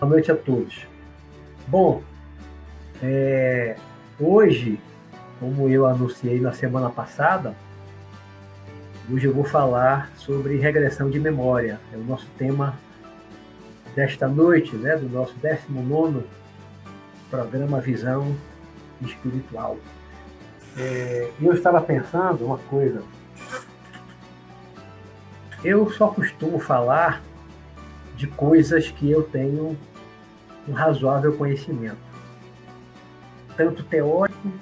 Boa noite a todos. Bom, é, hoje, como eu anunciei na semana passada, hoje eu vou falar sobre regressão de memória. É o nosso tema desta noite, né, do nosso 19 programa Visão Espiritual. É, eu estava pensando uma coisa. Eu só costumo falar de coisas que eu tenho um razoável conhecimento, tanto teórico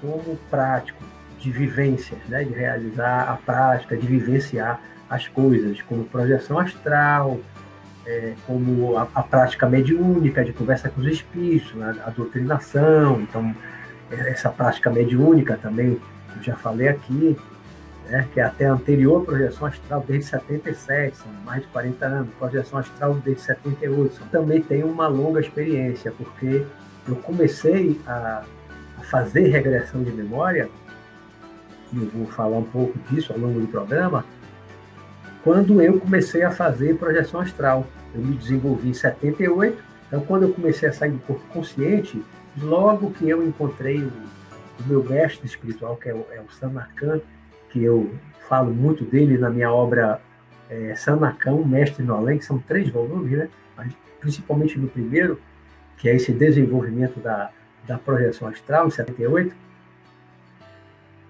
como prático, de vivências, né? de realizar a prática, de vivenciar as coisas, como projeção astral, é, como a, a, prática mediúnica, de conversa com os espíritos, a, a doutrinação, então essa prática mediúnica também, eu já falei aqui, né, que é até anterior projeção astral, desde 77, são mais de 40 anos, projeção astral desde 78. Também tenho uma longa experiência, porque eu comecei a, a fazer regressão de memória, e eu vou falar um pouco disso ao longo do programa, quando eu comecei a fazer projeção astral. Eu me desenvolvi em 78, então quando eu comecei a sair do corpo consciente, logo que eu encontrei o, o meu mestre espiritual, que é o, é o que eu falo muito dele na minha obra é, Sanacão, Mestre no Além, que são três volumes, né? Mas, principalmente no primeiro, que é esse desenvolvimento da, da projeção astral, em 78,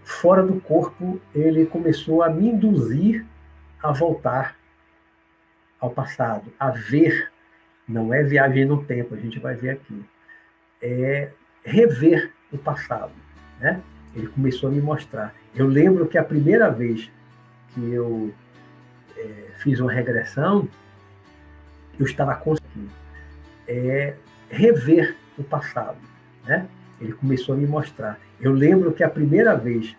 fora do corpo, ele começou a me induzir a voltar ao passado, a ver, não é viagem no tempo, a gente vai ver aqui, é rever o passado, né? Ele começou a me mostrar. Eu lembro que a primeira vez que eu é, fiz uma regressão, eu estava conseguindo é, rever o passado. Né? Ele começou a me mostrar. Eu lembro que a primeira vez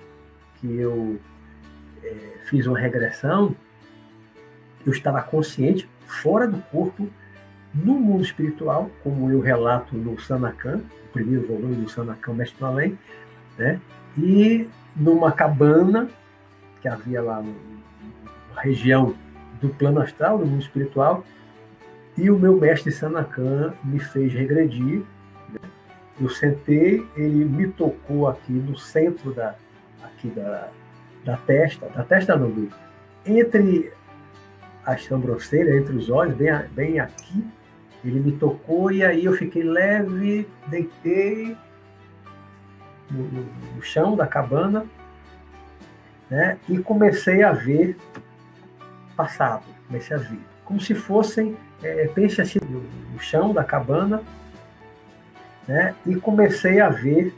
que eu é, fiz uma regressão, eu estava consciente, fora do corpo, no mundo espiritual, como eu relato no Sanakan, o primeiro volume do Sanakan, Mestre do Além, né? E numa cabana que havia lá na região do plano astral, do mundo espiritual, e o meu mestre Sanakan me fez regredir. Né? Eu sentei, ele me tocou aqui no centro da, aqui da, da testa, da testa não, do, entre as sobrancelhas, entre os olhos, bem, bem aqui, ele me tocou e aí eu fiquei leve, deitei, no, no chão da cabana, né? E comecei a ver passado, comecei a ver, como se fossem, é, pense assim, no, no chão da cabana, né? E comecei a ver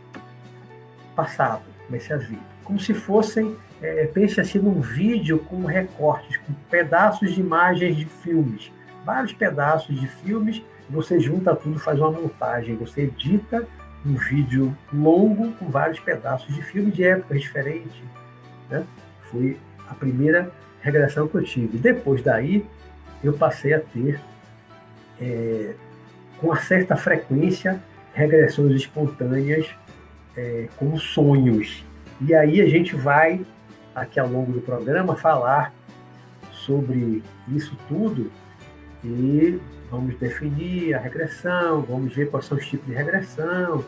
passado, comecei a ver, como se fossem, é, pense assim, num vídeo com recortes, com pedaços de imagens de filmes, vários pedaços de filmes, você junta tudo, faz uma montagem, você edita um vídeo longo com vários pedaços de filme de épocas diferentes. Né? Foi a primeira regressão que eu tive. Depois daí, eu passei a ter, é, com uma certa frequência, regressões espontâneas é, como sonhos. E aí a gente vai, aqui ao longo do programa, falar sobre isso tudo e vamos definir a regressão, vamos ver quais são os tipos de regressão.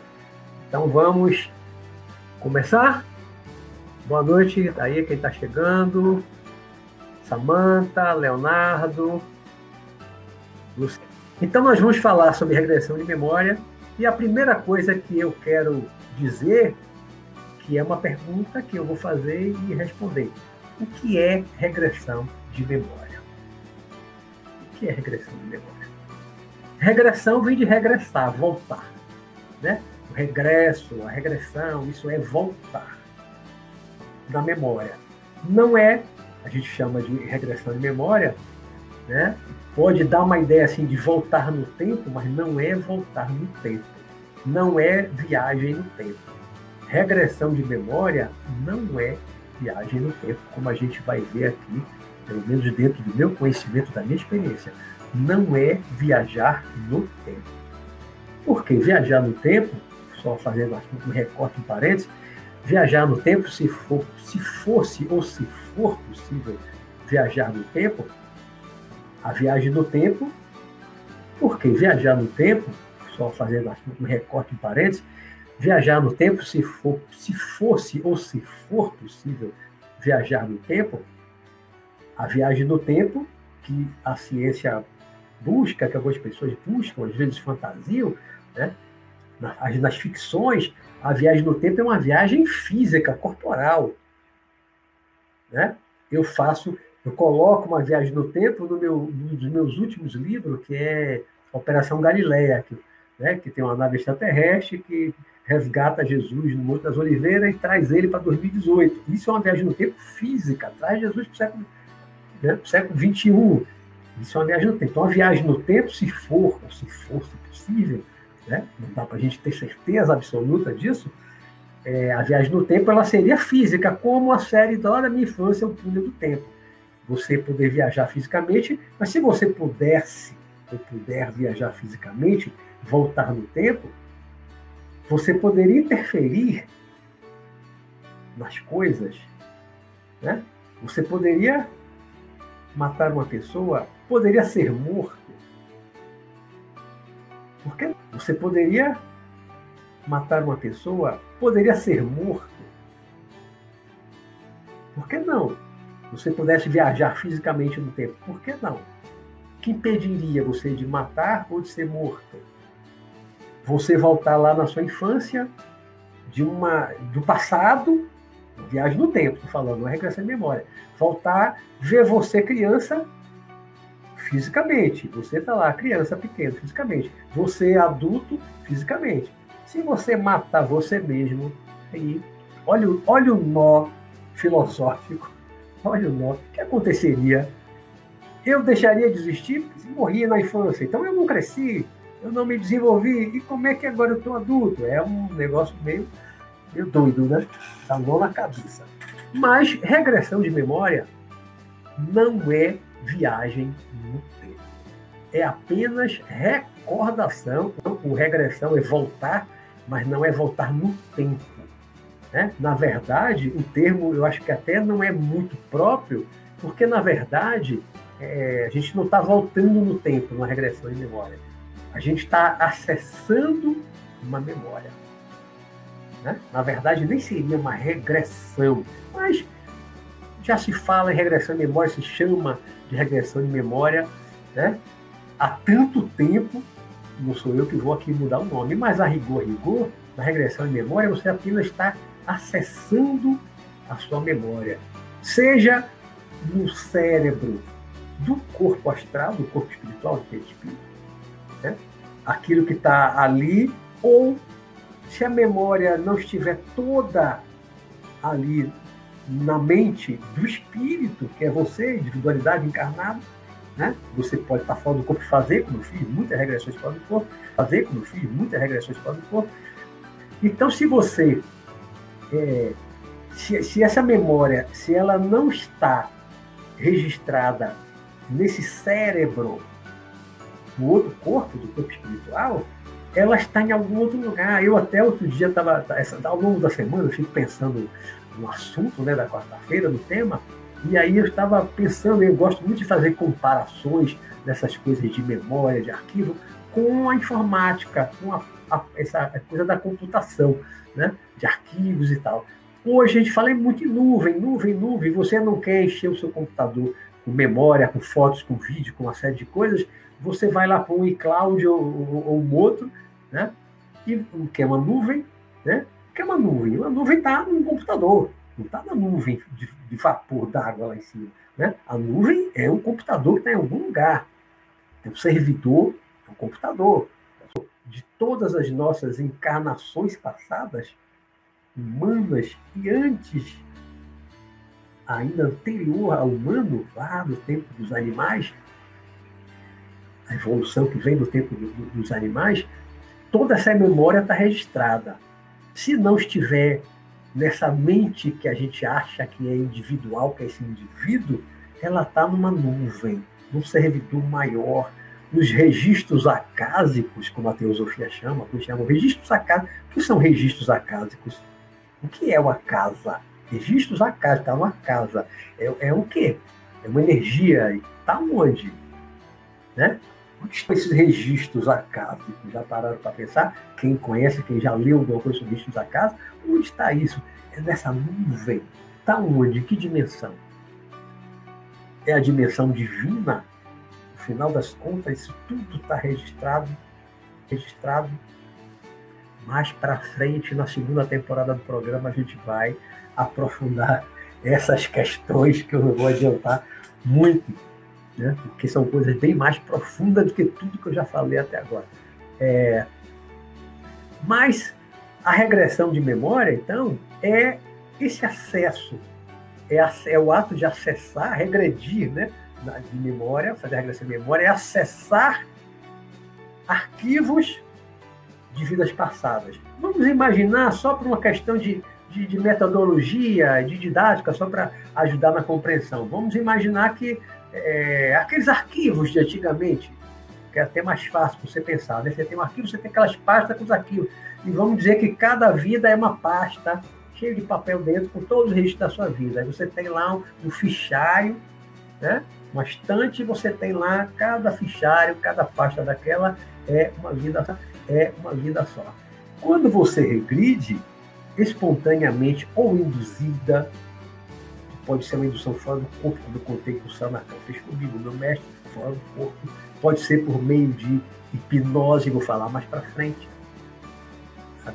Então vamos começar? Boa noite aí quem está chegando. Samanta, Leonardo, Luciano. Então nós vamos falar sobre regressão de memória e a primeira coisa que eu quero dizer, que é uma pergunta que eu vou fazer e responder. O que é regressão de memória? O que é regressão de memória? Regressão vem de regressar, voltar. Né? O regresso, a regressão, isso é voltar da memória. Não é, a gente chama de regressão de memória, né? pode dar uma ideia assim de voltar no tempo, mas não é voltar no tempo. Não é viagem no tempo. Regressão de memória não é viagem no tempo, como a gente vai ver aqui, pelo menos dentro do meu conhecimento, da minha experiência não é viajar no tempo. Porque viajar no tempo, só fazendo um recorte em parênteses, viajar no tempo, se, for, se fosse ou se for possível viajar no tempo, a viagem no tempo Porque viajar no tempo, só fazendo um recorte em parênteses, viajar no tempo, se, for, se fosse ou se for possível viajar no tempo, a viagem no tempo, que a ciência busca, que algumas pessoas buscam, às vezes fantasiam, né? nas, nas ficções, a viagem no tempo é uma viagem física, corporal. Né? Eu faço, eu coloco uma viagem no tempo no meu, um dos meus últimos livros, que é Operação Galileia, que, né, que tem uma nave extraterrestre que resgata Jesus no Monte das Oliveiras e traz ele para 2018. Isso é uma viagem no tempo física, traz Jesus para o século, né, século 21. Isso é uma viagem no tempo. Então, a viagem no tempo, se for, ou se fosse possível, né, não dá para a gente ter certeza absoluta disso, é, a viagem no tempo ela seria física, como a série da Minha Infância, O Túnel do Tempo. Você poder viajar fisicamente, mas se você pudesse ou puder viajar fisicamente, voltar no tempo, você poderia interferir nas coisas, né? Você poderia matar uma pessoa, poderia ser morto. Porque você poderia matar uma pessoa, poderia ser morto. Por que não? Você pudesse viajar fisicamente no tempo, por que não? Que impediria você de matar ou de ser morto? você voltar lá na sua infância, de uma do passado, viagem no tempo, estou falando, não é regressão de memória. Voltar, ver você criança fisicamente. Você está lá, criança pequena, fisicamente. Você adulto, fisicamente. Se você matar você mesmo, aí, olha, olha o nó filosófico, olha o nó, o que aconteceria? Eu deixaria de existir porque morria na infância, então eu não cresci, eu não me desenvolvi, e como é que agora eu estou adulto? É um negócio meio, meio doido, né? Tá mão na cabeça. Mas regressão de memória não é viagem no tempo. É apenas recordação. O regressão é voltar, mas não é voltar no tempo. Né? Na verdade, o termo eu acho que até não é muito próprio, porque na verdade é, a gente não está voltando no tempo numa regressão de memória. A gente está acessando uma memória. Né? Na verdade, nem seria uma regressão, mas já se fala em regressão de memória, se chama de regressão de memória né? há tanto tempo. Não sou eu que vou aqui mudar o nome, mas a rigor, rigor, na regressão de memória, você apenas está acessando a sua memória, seja no cérebro do corpo astral, do corpo espiritual, do espírito, né? aquilo que está ali, ou se a memória não estiver toda ali na mente do espírito, que é você, individualidade encarnada, né? Você pode estar fora do corpo e fazer como eu fiz, muitas regressões fora do corpo, fazer como eu fiz, muitas regressões fora do corpo. Então, se você, é, se, se essa memória, se ela não está registrada nesse cérebro do outro corpo, do corpo espiritual, ela está em algum outro lugar. Eu até outro dia estava, ao longo da semana, eu fico pensando no assunto né, da quarta-feira, no tema, e aí eu estava pensando, eu gosto muito de fazer comparações dessas coisas de memória, de arquivo, com a informática, com a, a, essa coisa da computação, né, de arquivos e tal. Hoje a gente fala muito em nuvem, nuvem, nuvem. Você não quer encher o seu computador com memória, com fotos, com vídeo, com uma série de coisas, você vai lá para um iCloud ou, ou, ou, um outro, né? E, que é uma nuvem, né? Que é uma nuvem. Uma nuvem está no computador, não está na nuvem de, de vapor d'água lá em cima. Né? A nuvem é um computador que está em algum lugar. Tem um servidor, é um computador. De todas as nossas encarnações passadas, humanas e antes, ainda anterior ao humano, lá no tempo dos animais, a evolução que vem do tempo do, dos animais, toda essa memória está registrada. Se não estiver nessa mente que a gente acha que é individual, que é esse indivíduo, ela está numa nuvem, num servidor maior, nos registros acásicos, como a teosofia chama, registros acásicos. O que são registros acásicos? O que é uma casa? Registros acásicos, está numa casa. É, é o quê? É uma energia. Está onde? Né? Esses registros acásicos? Já pararam para pensar? Quem conhece, quem já leu alguma coisa sobre registros acásicos, onde está isso? É nessa nuvem. Está onde? Que dimensão? É a dimensão divina? No final das contas, isso tudo está registrado, registrado. Mais para frente, na segunda temporada do programa, a gente vai aprofundar essas questões que eu não vou adiantar muito, né? porque são coisas bem mais profundas do que tudo que eu já falei até agora. É... Mas a regressão de memória, então, é esse acesso, é, é o ato de acessar, regredir né? de memória, fazer a regressão de memória, é acessar arquivos de vidas passadas. Vamos imaginar, só por uma questão de de, de metodologia, de didática, só para ajudar na compreensão. Vamos imaginar que é, aqueles arquivos de antigamente, que é até mais fácil você pensar, né? Você tem um arquivo, você tem aquelas pastas com os arquivos. E vamos dizer que cada vida é uma pasta cheia de papel dentro com todos os registros da sua vida. Aí você tem lá um, um fichário, né? uma estante, você tem lá cada fichário, cada pasta daquela é uma vida, é uma vida só. Quando você regride, espontaneamente ou induzida, pode ser uma indução fora do corpo, como eu contei que o Sanacan fez comigo, meu mestre, fora do corpo, pode ser por meio de hipnose, vou falar mais para frente,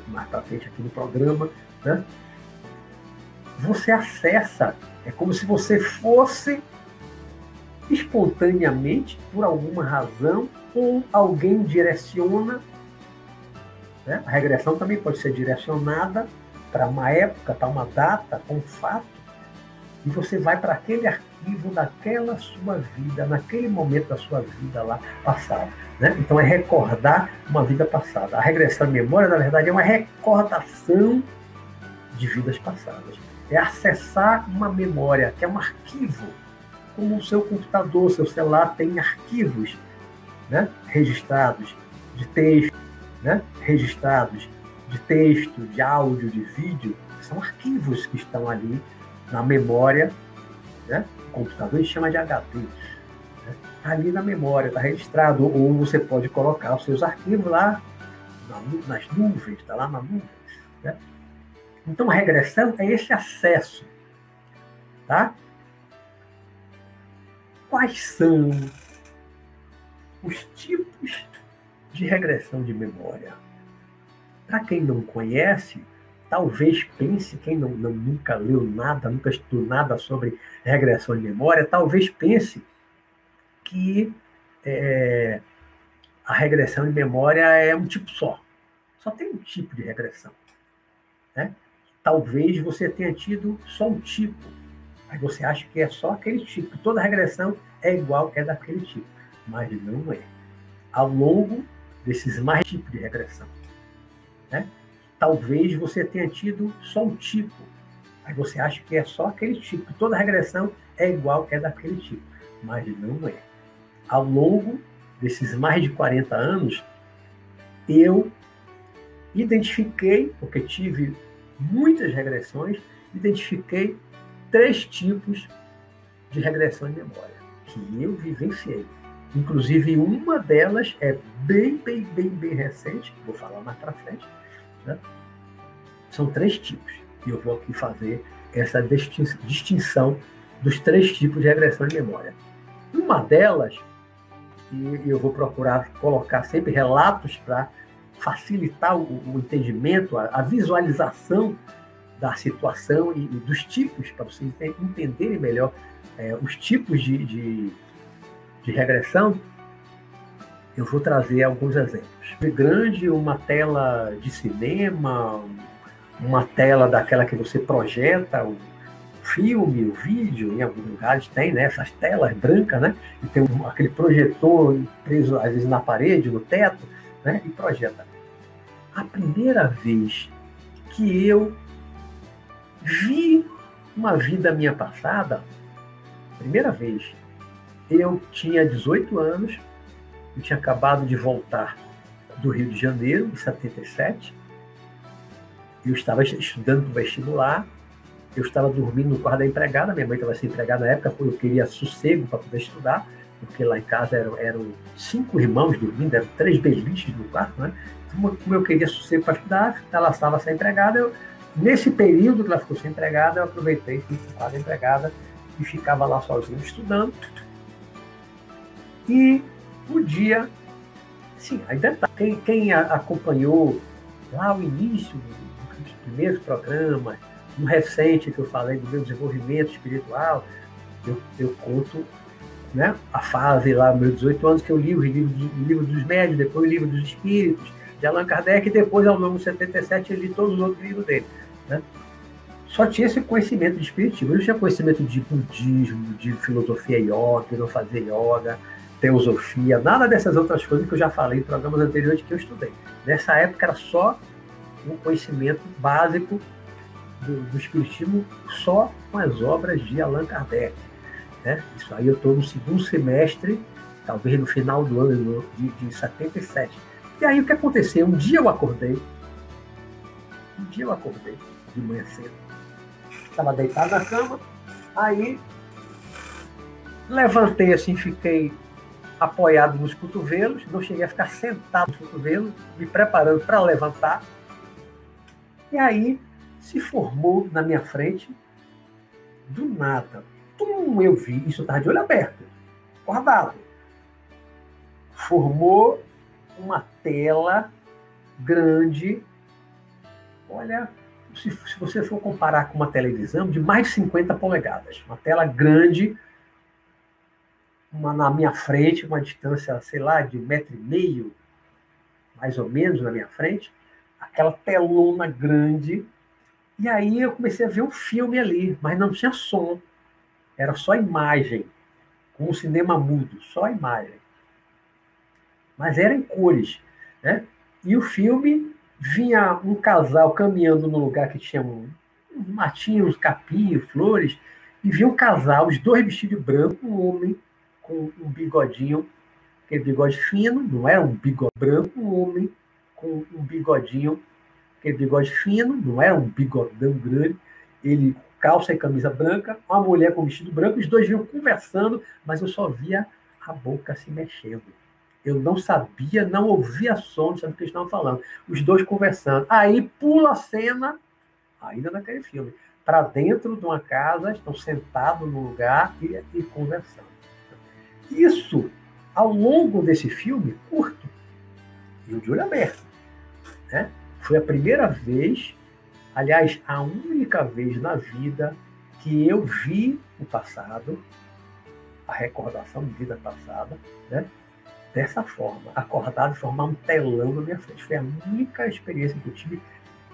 mais para frente aqui no programa, né? Você acessa, é como se você fosse espontaneamente, por alguma razão, ou alguém direciona. Né? A regressão também pode ser direcionada para uma época, para uma data, para um fato, e você vai para aquele arquivo daquela sua vida, naquele momento da sua vida lá passada. Né? Então é recordar uma vida passada. A regressão de memória, na verdade, é uma recordação de vidas passadas. É acessar uma memória, que é um arquivo, como o seu computador, seu celular tem arquivos né? registrados de texto, né? registrados de texto, de áudio, de vídeo, são arquivos que estão ali na memória, né? o computador a gente chama de HD. Né? Tá ali na memória, está registrado. Ou você pode colocar os seus arquivos lá nas nuvens, está lá na nuvem. Né? Então, a regressão é esse acesso. Tá? Quais são os tipos de regressão de memória? Para quem não conhece, talvez pense, quem não, não, nunca leu nada, nunca estudou nada sobre regressão de memória, talvez pense que é, a regressão de memória é um tipo só. Só tem um tipo de regressão. Né? Talvez você tenha tido só um tipo. Aí você acha que é só aquele tipo, toda regressão é igual, é daquele tipo. Mas não é. Ao longo desses mais tipos de regressão, né? Talvez você tenha tido só um tipo. Aí você acha que é só aquele tipo, que toda regressão é igual, é daquele tipo. Mas não é. Ao longo desses mais de 40 anos, eu identifiquei, porque tive muitas regressões, identifiquei três tipos de regressão de memória que eu vivenciei. Inclusive, uma delas é bem, bem, bem, bem recente, vou falar mais para frente, né? São três tipos. E eu vou aqui fazer essa distinção dos três tipos de regressão de memória. Uma delas, e eu vou procurar colocar sempre relatos para facilitar o, o entendimento, a, a, visualização da situação e, e dos tipos, para vocês entenderem melhor é, os tipos de, de, de regressão, eu vou trazer alguns exemplos. Grande, uma tela de cinema, uma tela daquela que você projeta o filme, o vídeo, em alguns lugares tem né, essas telas brancas, né? E tem um, aquele projetor preso, às vezes, na parede, no teto, né? E projeta. A primeira vez que eu vi uma vida minha passada, primeira vez, eu tinha 18 anos, eu tinha acabado de voltar do Rio de Janeiro, em 77. Eu estava estudando para o vestibular. Eu estava dormindo no quarto da empregada. Minha mãe estava sem empregada na época, porque eu queria sossego para poder estudar. porque lá em casa eram, eram cinco irmãos dormindo, eram três beliches no quarto, né? Então, como eu queria sossego para estudar, ela estava sem empregada, eu, nesse período que ela ficou sem empregada, eu aproveitei, fui para empregada e ficava lá sozinho estudando. E o dia, sim, ainda tá, quem, quem acompanhou lá o início dos primeiros programas, no recente que eu falei do meu desenvolvimento espiritual, eu, eu conto né, a fase lá, meus 18 anos, que eu li o livro, o livro dos médios, depois o livro dos espíritos, de Allan Kardec, e depois, ao longo de 77, eu li todos os outros livros dele. Né? Só tinha esse conhecimento de espiritismo, eu não tinha conhecimento de budismo, de filosofia yoga, não fazer yoga, teosofia, nada dessas outras coisas que eu já falei em programas anteriores que eu estudei. Nessa época era só um conhecimento básico do, do Espiritismo só com as obras de Allan Kardec. Né? Isso aí eu estou no segundo semestre, talvez no final do ano de, de 77. E aí o que aconteceu? Um dia eu acordei, um dia eu acordei de manhã cedo, estava deitado na cama, aí levantei assim, fiquei apoiado nos cotovelos, não cheguei a ficar sentado nos cotovelos, me preparando para levantar. E aí se formou na minha frente, do nada. Tum, eu vi, isso estava de olho aberto, guardado. Formou uma tela grande. Olha, se, se, você for comparar com uma televisão de mais de 50 polegadas, uma tela grande, uma na minha frente, uma distância, sei lá, de um metro e meio, mais ou menos na minha frente, aquela telona grande e aí eu comecei a ver um filme ali, mas não tinha som. Era só imagem, com um cinema mudo, só imagem. Mas era em cores. Né? E o filme vinha um casal caminhando no lugar que tinha um, uns matinhos, capinhos, flores, e vinha um casal, os dois vestidos de branco, um homem com um bigodinho, aquele bigode fino, não era um bigode branco, um homem com um bigodinho aquele bigode fino, não era um bigodão grande, ele calça e camisa branca, uma mulher com vestido branco, os dois vinham conversando, mas eu só via a boca se mexendo. Eu não sabia, não ouvia som, não sabia o que eles estavam falando. Os dois conversando. Aí pula a cena, ainda naquele filme, para dentro de uma casa, estão sentados no lugar e, e conversando. Isso, ao longo desse filme, curto, e o de olho aberto, né? Foi a primeira vez, aliás, a única vez na vida que eu vi o passado, a recordação de vida passada, né? dessa forma, acordado e formar um telão na minha frente. Foi a única experiência que eu tive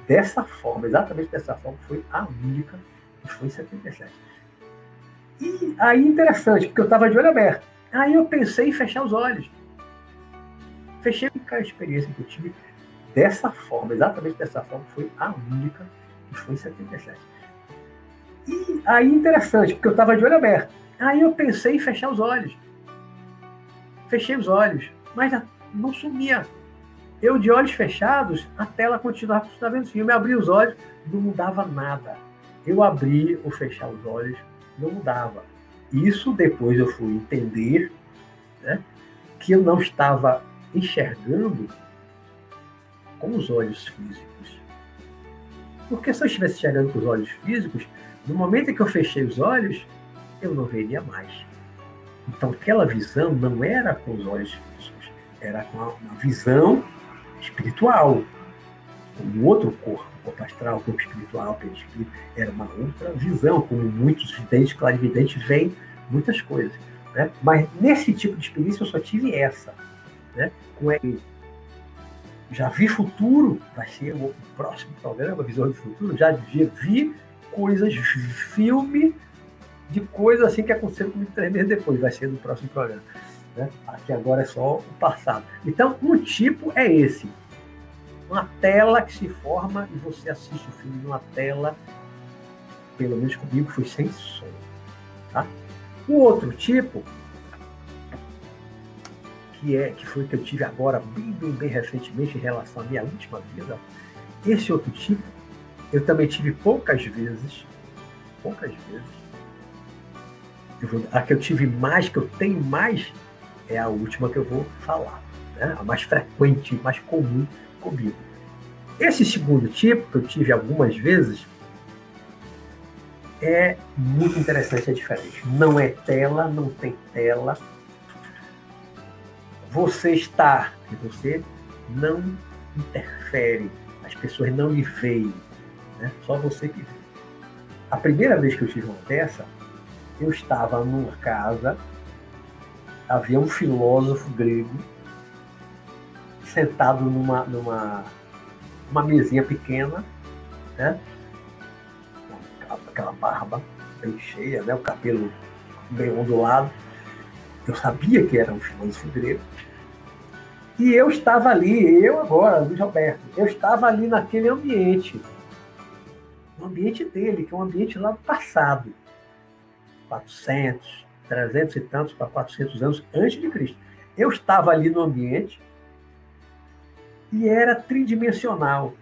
dessa forma, exatamente dessa forma, foi a única, que foi em 77. E aí, interessante, porque eu estava de olho aberto. Aí eu pensei em fechar os olhos. Fechei a experiência que eu tive dessa forma, exatamente dessa forma, foi a única que foi em 77. E aí interessante, porque eu estava de olho aberto. Aí eu pensei em fechar os olhos. Fechei os olhos, mas não sumia. Eu de olhos fechados, a tela continuava, continuava vendo filme. Eu abri os olhos, não mudava nada. Eu abri ou fechar os olhos, não mudava. Isso depois eu fui entender né, que eu não estava enxergando com os olhos físicos. Porque se eu estivesse enxergando com os olhos físicos, no momento em que eu fechei os olhos, eu não veria mais. Então aquela visão não era com os olhos físicos, era com uma visão espiritual, um outro corpo, corpo astral, corpo espiritual, perispírito, era uma outra visão, como muitos videntes, clarividentes veem muitas coisas. Né? Mas nesse tipo de experiência eu só tive essa, né? com ele já vi futuro, vai ser o próximo programa, Visão do Futuro, já vi coisas, filme de coisas assim que aconteceram comigo três meses depois, vai ser no próximo programa. Né? Aqui agora é só o passado. Então, um tipo é esse. Uma tela que se forma e você assiste o filme numa tela, pelo menos comigo, foi sem som. Tá? O outro tipo que é que foi que eu tive agora bem, bem, bem recentemente em relação à minha última vida, esse outro tipo eu também tive poucas vezes, poucas vezes, Eu vou, a que eu tive mais, que eu tenho mais, é a última que eu vou falar. Né? A mais frequente, mais comum comigo. Esse segundo tipo, que eu tive algumas vezes, é muito interessante, é diferente. Não é tela, não tem tela. Você está, você não interfere. As pessoas não lhe veem. Né? Só você que vê. A primeira vez que eu tive uma dessa, eu estava numa casa, havia um filósofo grego sentado numa, numa uma mesinha pequena, né? aquela barba bem cheia, né? o cabelo bem ondulado. Eu sabia que era um filósofo grego. E eu estava ali, eu agora, Luiz Roberto, eu estava ali naquele ambiente. No ambiente dele, que é um ambiente lá do passado. 400, 300 e tantos para 400 anos antes de Cristo. Eu estava ali no ambiente e era tridimensional.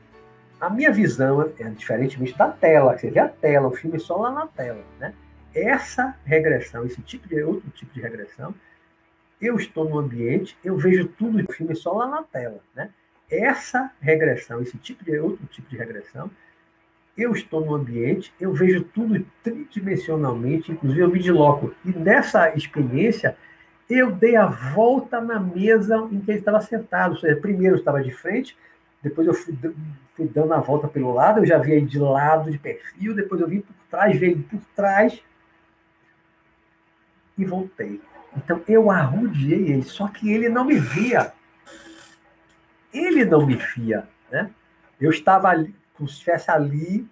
A minha visão é diferentemente da tela, você vê a tela, o filme só lá na tela, né? Essa regressão, esse tipo de outro tipo de regressão, eu estou no ambiente, eu vejo tudo o filme só lá na tela, né? Essa regressão, esse tipo de outro tipo de regressão, eu estou no ambiente, eu vejo tudo tridimensionalmente, inclusive eu me desloco. E nessa experiência, eu dei a volta na mesa em que ele estava sentado. Seja, primeiro eu estava de frente, depois eu fui, fui dando a volta pelo lado, eu já vi ele de lado, de perfil, depois eu vim por trás, veio por trás e voltei. Então eu arrudiei ele, só que ele não me via. Ele não me via. Né? Eu estava ali, como se estivesse ali,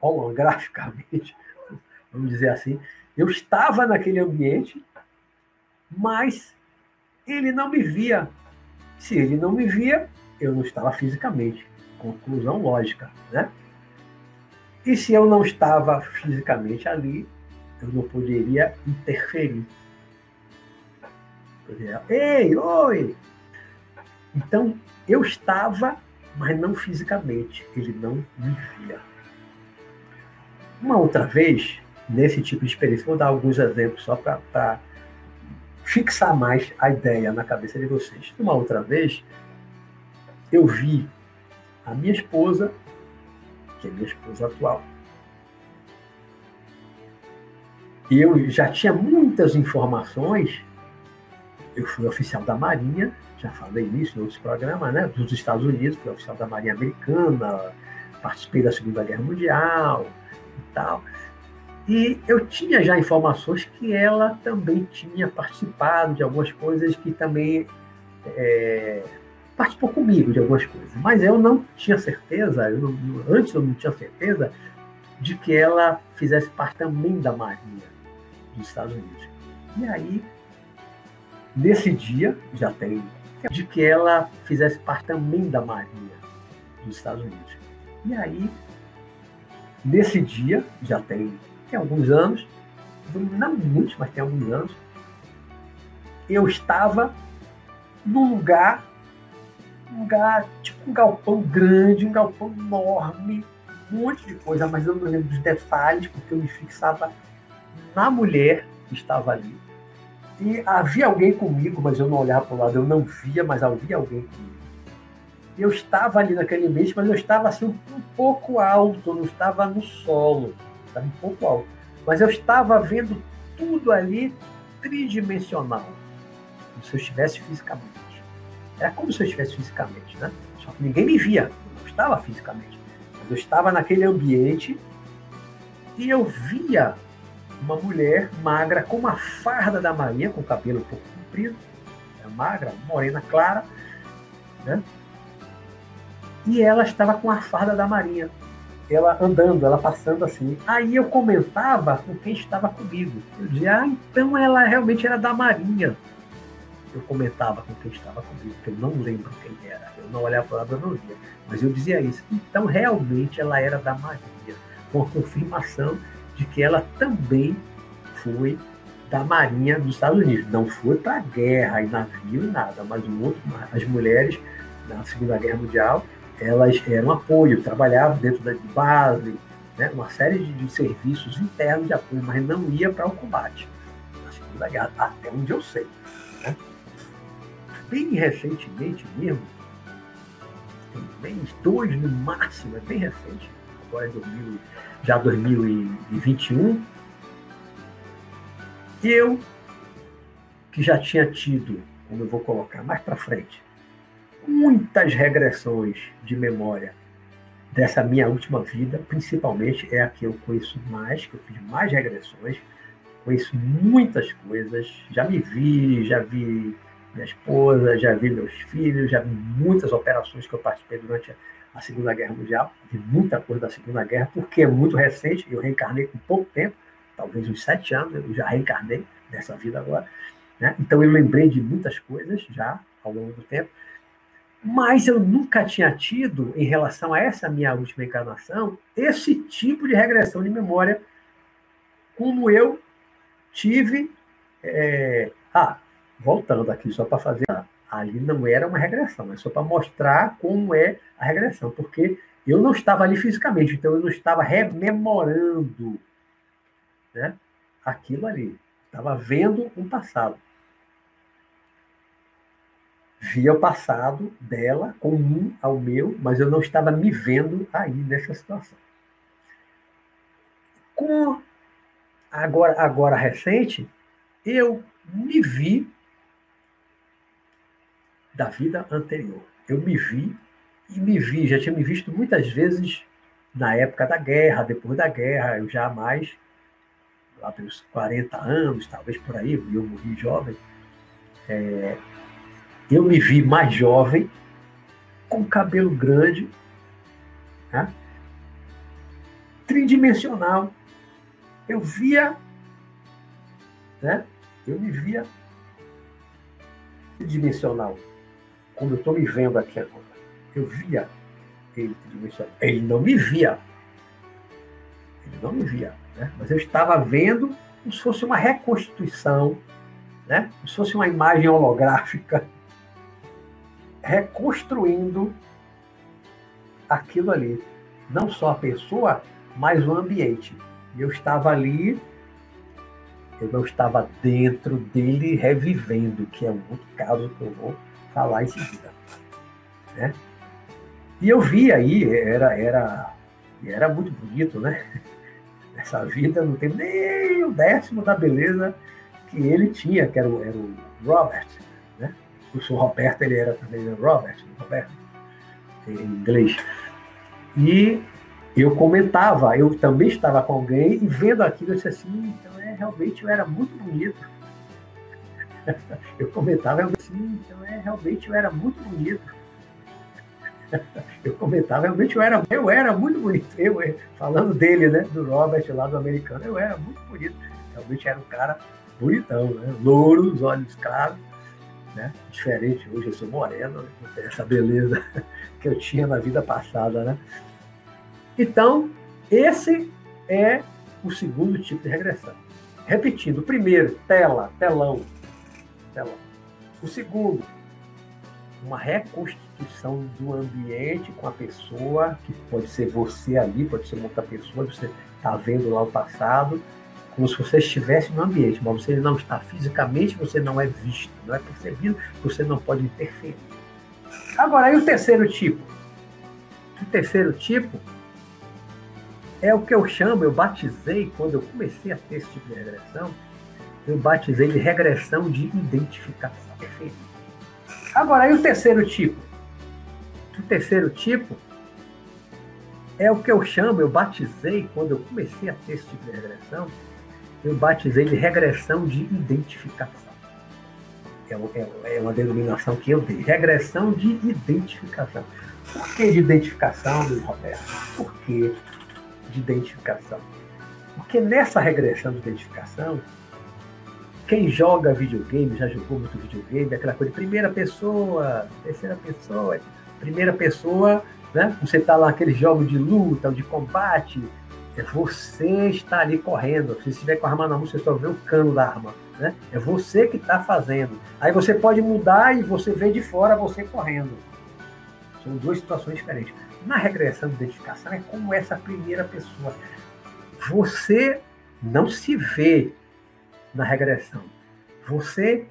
holograficamente, vamos dizer assim. Eu estava naquele ambiente, mas ele não me via. Se ele não me via, eu não estava fisicamente. Conclusão lógica, né? E se eu não estava fisicamente ali, eu não poderia interferir. Ei, oi! Então, eu estava mas não fisicamente, ele não me via. Uma outra vez, nesse tipo de experiência, vou dar alguns exemplos só para fixar mais a ideia na cabeça de vocês. Uma outra vez, eu vi a minha esposa, que é minha esposa atual, e eu já tinha muitas informações, eu fui oficial da Marinha, já falei nisso em outros programas, né, dos Estados Unidos, fui oficial da Marinha Americana, participei da Segunda Guerra Mundial e tal. E eu tinha já informações que ela também tinha participado de algumas coisas que também é, participou comigo de algumas coisas. Mas eu não tinha certeza, eu não, antes eu não tinha certeza de que ela fizesse parte também da Marinha dos Estados Unidos. E aí, nesse dia, já tem de que ela fizesse parte também da Marinha dos Estados Unidos. E aí, nesse dia, já tem, tem alguns anos, não muitos, mas tem alguns anos, eu estava num lugar, um lugar, tipo um galpão grande, um galpão enorme, um monte de coisa, mas eu não lembro dos detalhes, porque eu me fixava na mulher que estava ali e havia alguém comigo, mas eu não olhava para o lado, eu não via, mas havia alguém comigo. Eu estava ali naquele ambiente, mas eu estava assim um pouco alto, não estava no solo, estava um pouco alto. Mas eu estava vendo tudo ali tridimensional, como se eu estivesse fisicamente. Era como se eu estivesse fisicamente, né? Só que ninguém me via, eu não estava fisicamente. Mas eu estava naquele ambiente e eu via uma mulher magra com uma farda da Marinha, com o cabelo um pouco comprido, é magra, morena clara, né? E ela estava com a farda da Marinha, ela andando, ela passando assim. Aí eu comentava com quem estava comigo. Eu dizia, ah, então ela realmente era da Marinha. Eu comentava com quem estava comigo, que eu não lembro quem era. Eu não olhava para lado, eu não via. Mas eu dizia isso. Então realmente ela era da Marinha. Com a confirmação de que ela também foi da Marinha dos Estados Unidos. Não foi para guerra e navio e nada, mas um outro, as mulheres na Segunda Guerra Mundial elas eram apoio, trabalhavam dentro da base, né, uma série de, de, serviços internos de apoio, mas não ia para o combate. Segunda Guerra, até onde eu sei. Né? Bem recentemente mesmo, mês, dois no máximo, é bem recente, agora é 2000, já 2021, eu, que já tinha tido, como eu vou colocar mais para frente, muitas regressões de memória dessa minha última vida, principalmente é a que eu conheço mais, que eu fiz mais regressões, conheço muitas coisas, já me vi, já vi minha esposa, já vi meus filhos, já vi muitas operações que eu participei durante a Segunda Guerra Mundial, vi muita coisa da Segunda Guerra, porque é muito recente, eu reencarnei com pouco tempo, talvez uns sete anos, eu já reencarnei nessa vida agora, né? então eu lembrei de muitas coisas já ao longo do tempo, mas eu nunca tinha tido, em relação a essa minha última encarnação, esse tipo de regressão de memória como eu tive. É... Ah, voltando aqui só para fazer. Ali não era uma regressão, é só para mostrar como é a regressão, porque eu não estava ali fisicamente, então eu não estava rememorando né, aquilo ali. Estava vendo um passado via o passado dela comum ao meu, mas eu não estava me vendo aí nessa situação. Com agora, agora recente, eu me vi da vida anterior. Eu me vi e me vi, já tinha me visto muitas vezes na época da guerra, depois da guerra, eu jamais, lá pelos 40 anos, talvez por aí, eu morri jovem, é, eu me vi mais jovem, com cabelo grande, né? tridimensional. Eu via, né? Eu me via tridimensional, como eu estou me vendo aqui agora. Eu via ele tridimensional. Ele não me via. Ele não me via. Né? Mas eu estava vendo como se fosse uma reconstituição, né? como se fosse uma imagem holográfica reconstruindo aquilo ali. Não só a pessoa, mas o ambiente. Eu estava ali, eu não estava dentro dele revivendo, que é um outro caso que eu vou falar em seguida. Né? E eu vi aí, era, era, era muito bonito, né? Nessa vida não tem nem o décimo da beleza que ele tinha, que era o, era o Robert o Sr. Roberto, ele era também Robert, Roberto, em inglês. E eu comentava, eu também estava com alguém e vendo aquilo, eu disse assim, então é, realmente eu era muito bonito. eu comentava assim, então é, realmente eu era muito bonito. eu comentava, realmente eu era, eu era muito bonito. Eu, falando dele, né, do Robert lá do americano, eu era muito bonito. Realmente era um cara bonitão, né? Louro, os olhos claros né? Diferente, hoje eu sou moreno, né? não essa beleza que eu tinha na vida passada, né? Então, esse é o segundo tipo de regressão. Repetindo, o primeiro, tela, telão, telão. O segundo, uma reconstituição do ambiente com a pessoa, que pode ser você ali, pode ser outra pessoa, você está vendo lá o passado, como se você estivesse no ambiente, mas você não está fisicamente, você não é visto, não é percebido, você não pode interferir. Agora, aí o terceiro tipo. O terceiro tipo é o que eu chamo, eu batizei, quando eu comecei a ter esse tipo de regressão, eu batizei de regressão de identificação. Agora, aí o terceiro tipo. O terceiro tipo é o que eu chamo, eu batizei, quando eu comecei a ter esse tipo de regressão, eu batizei de regressão de identificação. É, é, é uma denominação que eu dei. Regressão de identificação. Por que de identificação, Luiz Roberto? Por que de identificação? Porque nessa regressão de identificação, quem joga videogame, já jogou muito videogame, aquela coisa de primeira pessoa, terceira pessoa, primeira pessoa, né? Você está lá naquele jogo de luta, de combate, é você está ali correndo. Se estiver com a arma na mão, você só vê o cano da arma. Né? É você que está fazendo. Aí você pode mudar e você vê de fora você correndo. São duas situações diferentes. Na regressão de identificação é como essa primeira pessoa. Você não se vê na regressão. Você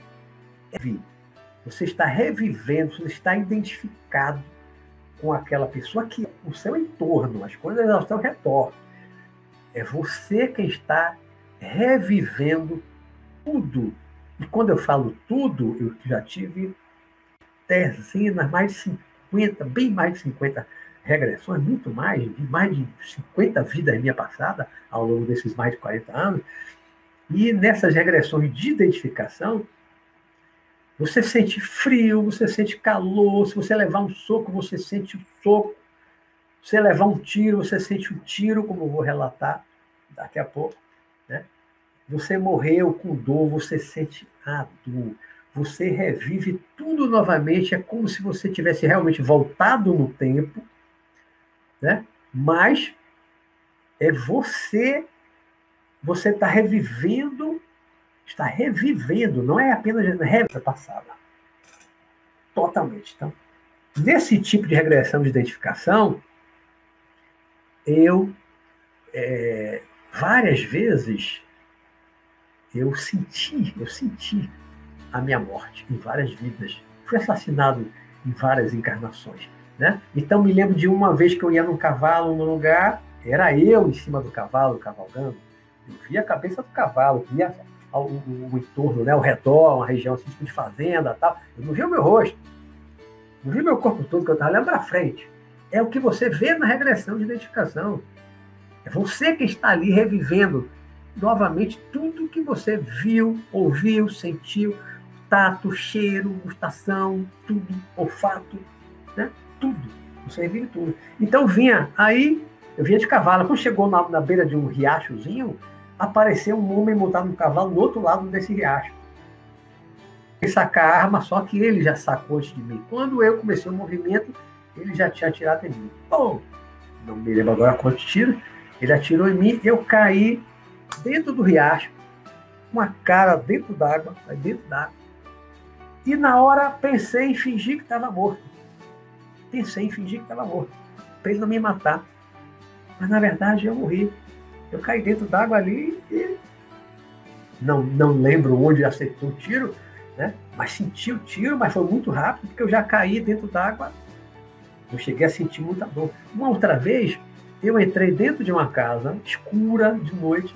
você está revivendo, você está identificado com aquela pessoa que o seu entorno, as coisas ao seu redor. É você quem está revivendo tudo. E quando eu falo tudo, eu já tive dezenas, mais de 50, bem mais de 50 regressões, muito mais, mais de 50 vidas minha passada ao longo desses mais de 40 anos. E nessas regressões de identificação, você sente frio, você sente calor, se você levar um soco, você sente o soco. Você levar um tiro, você sente um tiro, como eu vou relatar daqui a pouco. Né? Você morreu com dor, você sente a dor. Você revive tudo novamente, é como se você tivesse realmente voltado no tempo, né? mas é você, você está revivendo está revivendo, não é apenas a passada. Totalmente. Então, nesse tipo de regressão de identificação, eu é, várias vezes eu senti, eu senti a minha morte em várias vidas. Fui assassinado em várias encarnações. Né? Então me lembro de uma vez que eu ia num cavalo num lugar, era eu em cima do cavalo, cavalgando, eu via a cabeça do cavalo, via o, o, o entorno, né, o redor, uma região assim, tipo de fazenda tal. Eu não vi o meu rosto. Não vi meu corpo todo, que eu estava olhando para frente. É o que você vê na regressão de identificação. É você que está ali revivendo novamente tudo que você viu, ouviu, sentiu, tato, cheiro, gustação, tudo, olfato, né? tudo. Você revive tudo. Então vinha, aí eu vinha de cavalo. Quando chegou na, na beira de um riachozinho, apareceu um homem montado no cavalo do outro lado desse riacho. E sacar a arma, só que ele já sacou antes de mim. Quando eu comecei o movimento, ele já tinha atirado em mim. Bom, não me lembro agora quantos tiros. Ele atirou em mim, eu caí dentro do riacho, com a cara dentro d'água, dentro d'água. E na hora pensei em fingir que estava morto. Pensei em fingir que estava morto, para ele não me matar. Mas na verdade eu morri. Eu caí dentro d'água ali e não, não lembro onde acertou o tiro, né? mas senti o tiro, mas foi muito rápido, porque eu já caí dentro d'água. Eu cheguei a sentir muita dor. Uma outra vez, eu entrei dentro de uma casa escura de noite.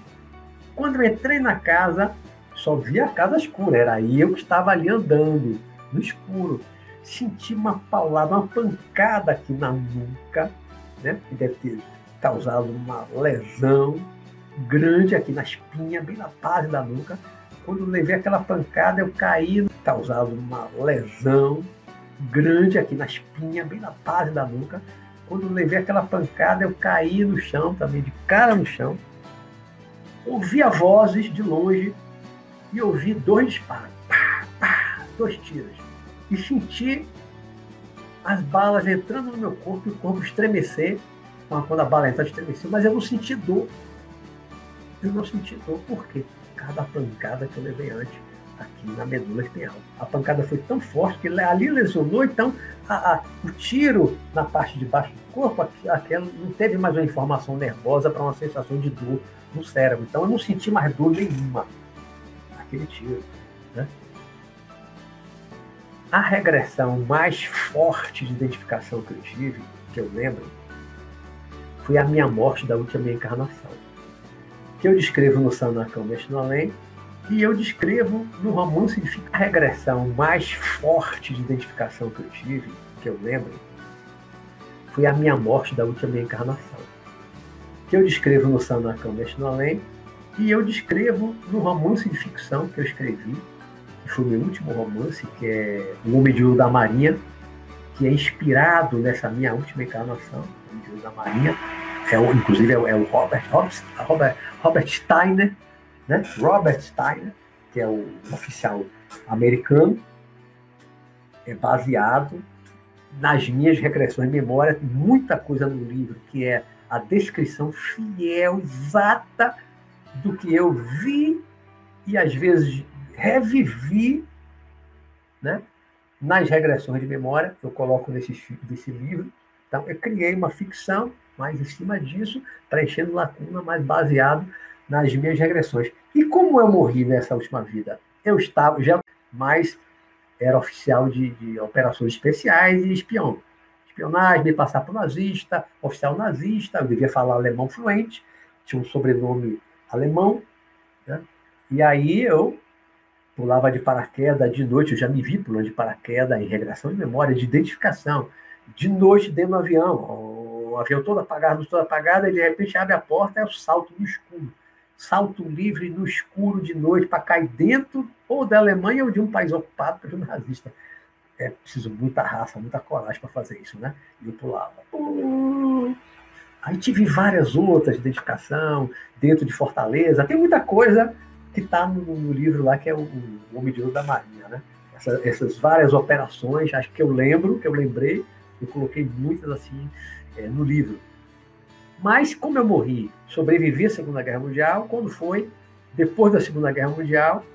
Quando eu entrei na casa, só via a casa escura. Era eu que estava ali andando, no escuro. Senti uma paulada, uma pancada aqui na nuca, né? Que deve ter causado uma lesão grande aqui na espinha, bem na base da nuca. Quando levei aquela pancada, eu caí, causado uma lesão grande aqui na espinha, bem na base da nuca. Quando levei aquela pancada, eu caí no chão também, de cara no chão. Ouvia vozes de longe e ouvi dois disparos, pá, pá, dois tiros. E senti as balas entrando no meu corpo e o corpo estremecer quando a bala entra, estremeceu, mas eu não senti dor. Eu não senti dor, por quê? Cada pancada que eu levei antes, aqui na medula espinhal. A pancada foi tão forte que ali lesionou, então a, a, o tiro na parte de baixo do corpo, aquela, não teve mais uma informação nervosa para uma sensação de dor no cérebro. Então eu não senti mais dor nenhuma naquele tiro. Né? A regressão mais forte de identificação que eu tive, que eu lembro, foi a minha morte da última encarnação. Que eu descrevo no Sanacão Mestre no Além, e eu descrevo no romance de a regressão mais forte de identificação que eu tive, que eu lembro, foi a minha morte da última encarnação. Que eu descrevo no Sanacão Mestre no Além, e eu descrevo no romance de ficção que eu escrevi, que foi o meu último romance, que é O Homem de Ouro da Marinha, que é inspirado nessa minha última encarnação, da Marinha, é o, inclusive é o, é o Robert, Robert, Robert Steiner, né? Robert Steiner, que é o oficial americano, é baseado nas minhas regressões de memória, muita coisa no livro que é a descrição fiel, exata do que eu vi e às vezes revivi, né? Nas regressões de memória, eu coloco nesse, nesse livro, então, eu criei uma ficção, mas em cima disso, preenchendo lacuna, mas baseado nas minhas regressões. E como eu morri nessa última vida? eu estava, já, mas era oficial de, de operações especiais e espião. Espionagem, me passar por nazista, oficial nazista, eu devia falar alemão fluente, tinha um sobrenome alemão, né? e aí eu pulava de paraquedas de noite, eu já me vi pulando de paraquedas em regressão de memória, de identificação, de noite dentro do avião, o avião todo apagado, luz toda apagada, e de repente abre a porta, é o salto no escuro. Salto livre no escuro de noite para cair dentro ou da Alemanha ou de um país ocupado pelo nazista. É preciso muita raça, muita coragem para fazer isso, né? E eu pulava. Aí tive várias outras de dedicação dentro de Fortaleza. Tem muita coisa que está no, no, livro lá, que é o, o Homem de Ouro da Marinha, né? Essa, essas várias operações, acho que eu lembro, que eu lembrei, eu coloquei muitas assim é, no livro. Mas, como eu morri, sobrevivi à Segunda Guerra Mundial, quando foi, depois da Segunda Guerra Mundial,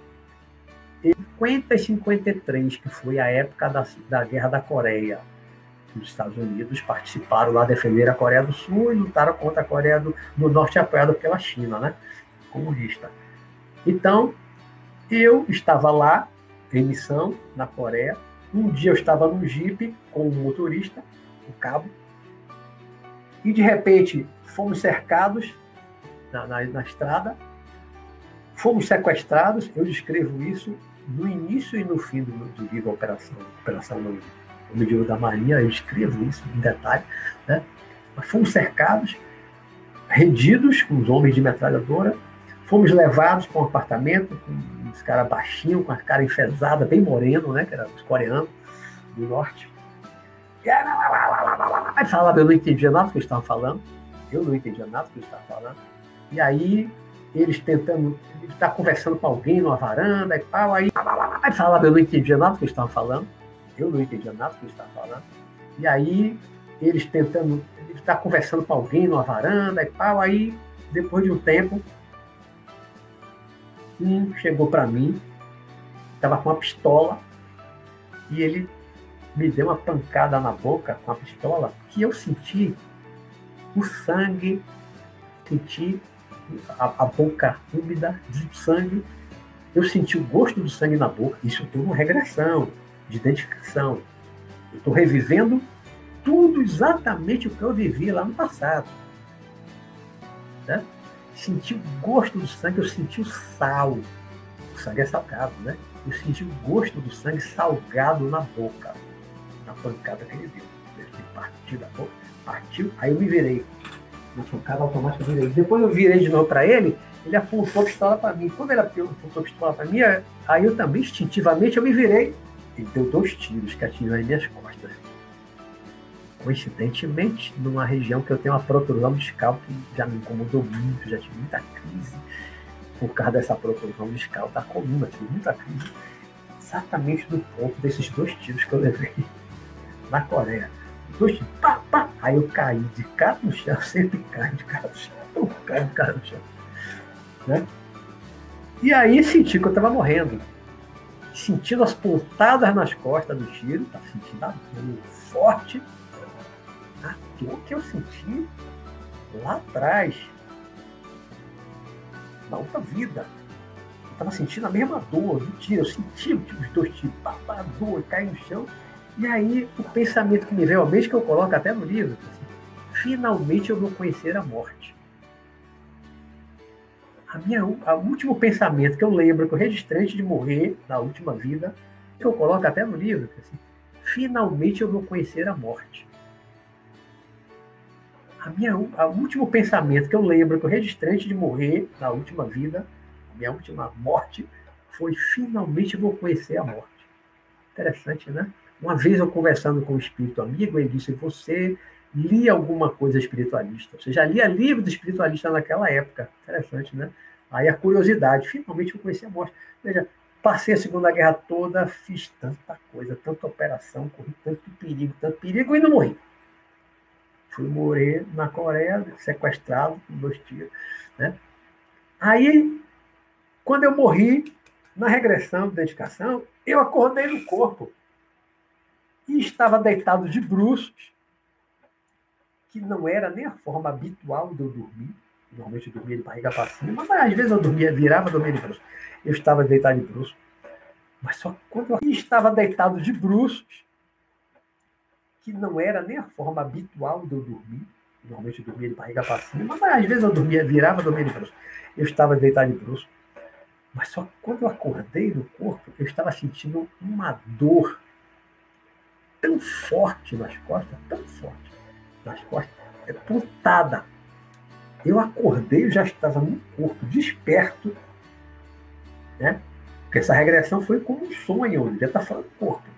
em 50 e 53, que foi a época da, da Guerra da Coreia, os Estados Unidos participaram lá, defender a Coreia do Sul e lutaram contra a Coreia do, do Norte, apoiada pela China, né? Comunista. Então, eu estava lá, em missão, na Coreia. Um dia eu estava num jipe com um motorista, um cabo, e de repente fomos cercados na, na, na estrada, fomos sequestrados. Eu descrevo isso no início e no fim do, do livro Operação, Operação no, no da Marinha, eu escrevo isso em detalhe. Né? Mas fomos cercados, rendidos com os homens de metralhadora, fomos levados para um apartamento com uns caras baixinhos, com a cara enfesada, bem moreno, né? que eram os coreanos do norte. Aí falava, eu não entendia nada do que eles estavam falando. Eu não entendia nada do que eles estavam falando. E aí, eles tentando, ele está conversando com alguém numa varanda e tal, aí, aí falava, eu não entendia nada do que eles estavam falando. Eu não entendia nada do que eles estavam falando. E aí, eles tentando, ele está conversando com alguém numa varanda e tal, aí, depois de um tempo, um chegou para mim, estava com uma pistola, e ele me deu uma pancada na boca com a pistola que eu senti o sangue, senti a, a boca úmida de sangue, eu senti o gosto do sangue na boca. Isso tem uma regressão de identificação. Eu estou revivendo tudo exatamente o que eu vivi lá no passado. Né? Senti o gosto do sangue, eu senti o sal. O sangue é salgado, né? Eu senti o gosto do sangue salgado na boca na pancada que ele deu. Ele partiu da boca, partiu, aí eu me virei. Na pancada automática eu virei. Depois eu virei de novo para ele, ele apontou a pistola para mim. Quando ele apontou a pistola para mim, aí eu também, instintivamente, eu me virei. Ele deu dois tiros que atingiram as minhas costas. Coincidentemente, numa região que eu tenho uma protrusão discal que já me incomodou muito, já tive muita crise por causa dessa protrusão discal da coluna, tive muita crise exatamente no ponto desses dois tiros que eu levei na Coreia. Dois, pá, pá. Aí eu caí de cara no chão, sempre caio de cara no chão, eu caio de cara no chão. Né? E aí senti que eu estava morrendo. Sentindo as pontadas nas costas do tiro, tá sentindo a dor forte. A dor que eu senti lá atrás, na outra vida. Eu estava sentindo a mesma dor do tiro. Eu senti os dois tiros, pá, pá, dor, cair no chão. E aí, o pensamento que me veio ao mente, que eu coloco até no livro, finalmente eu vou conhecer a morte. A minha, o último pensamento que eu lembro, que eu registrei de morrer, na última vida, que eu coloco até no livro, assim, finalmente eu vou conhecer a morte. A minha, o último pensamento que eu lembro, que eu registrei de morrer, na última vida, a minha última morte, foi finalmente eu vou conhecer a morte. Interessante, né? Uma vez eu conversando com um espírito amigo, ele disse: Você lia alguma coisa espiritualista? Você já lia livro de espiritualista naquela época. Interessante, né? Aí a curiosidade, finalmente eu conheci a morte. Veja, passei a Segunda Guerra toda, fiz tanta coisa, tanta operação, corri tanto perigo, tanto perigo e não morri. Fui morrer na Coreia, sequestrado com dois tiros. Né? Aí, quando eu morri, na regressão de dedicação, eu acordei no corpo e estava deitado de bruços, que não era nem a forma habitual de eu dormir. Normalmente eu dormia de barriga para cima, mas às vezes eu dormia, virava, dormia de bruços. Eu estava deitado de bruços. Mas só quando eu estava deitado de bruços, que não era nem a forma habitual de eu dormir, normalmente eu dormia de barriga para cima, mas às vezes eu dormia, virava, dormia de bruços. Eu estava deitado de bruços, mas só quando eu acordei no corpo, eu estava sentindo uma dor tão forte nas costas, tão forte nas costas, é pontada. Eu acordei, eu já estava no corpo, desperto, né? Porque essa regressão foi como um sonho, eu já está falando do corpo.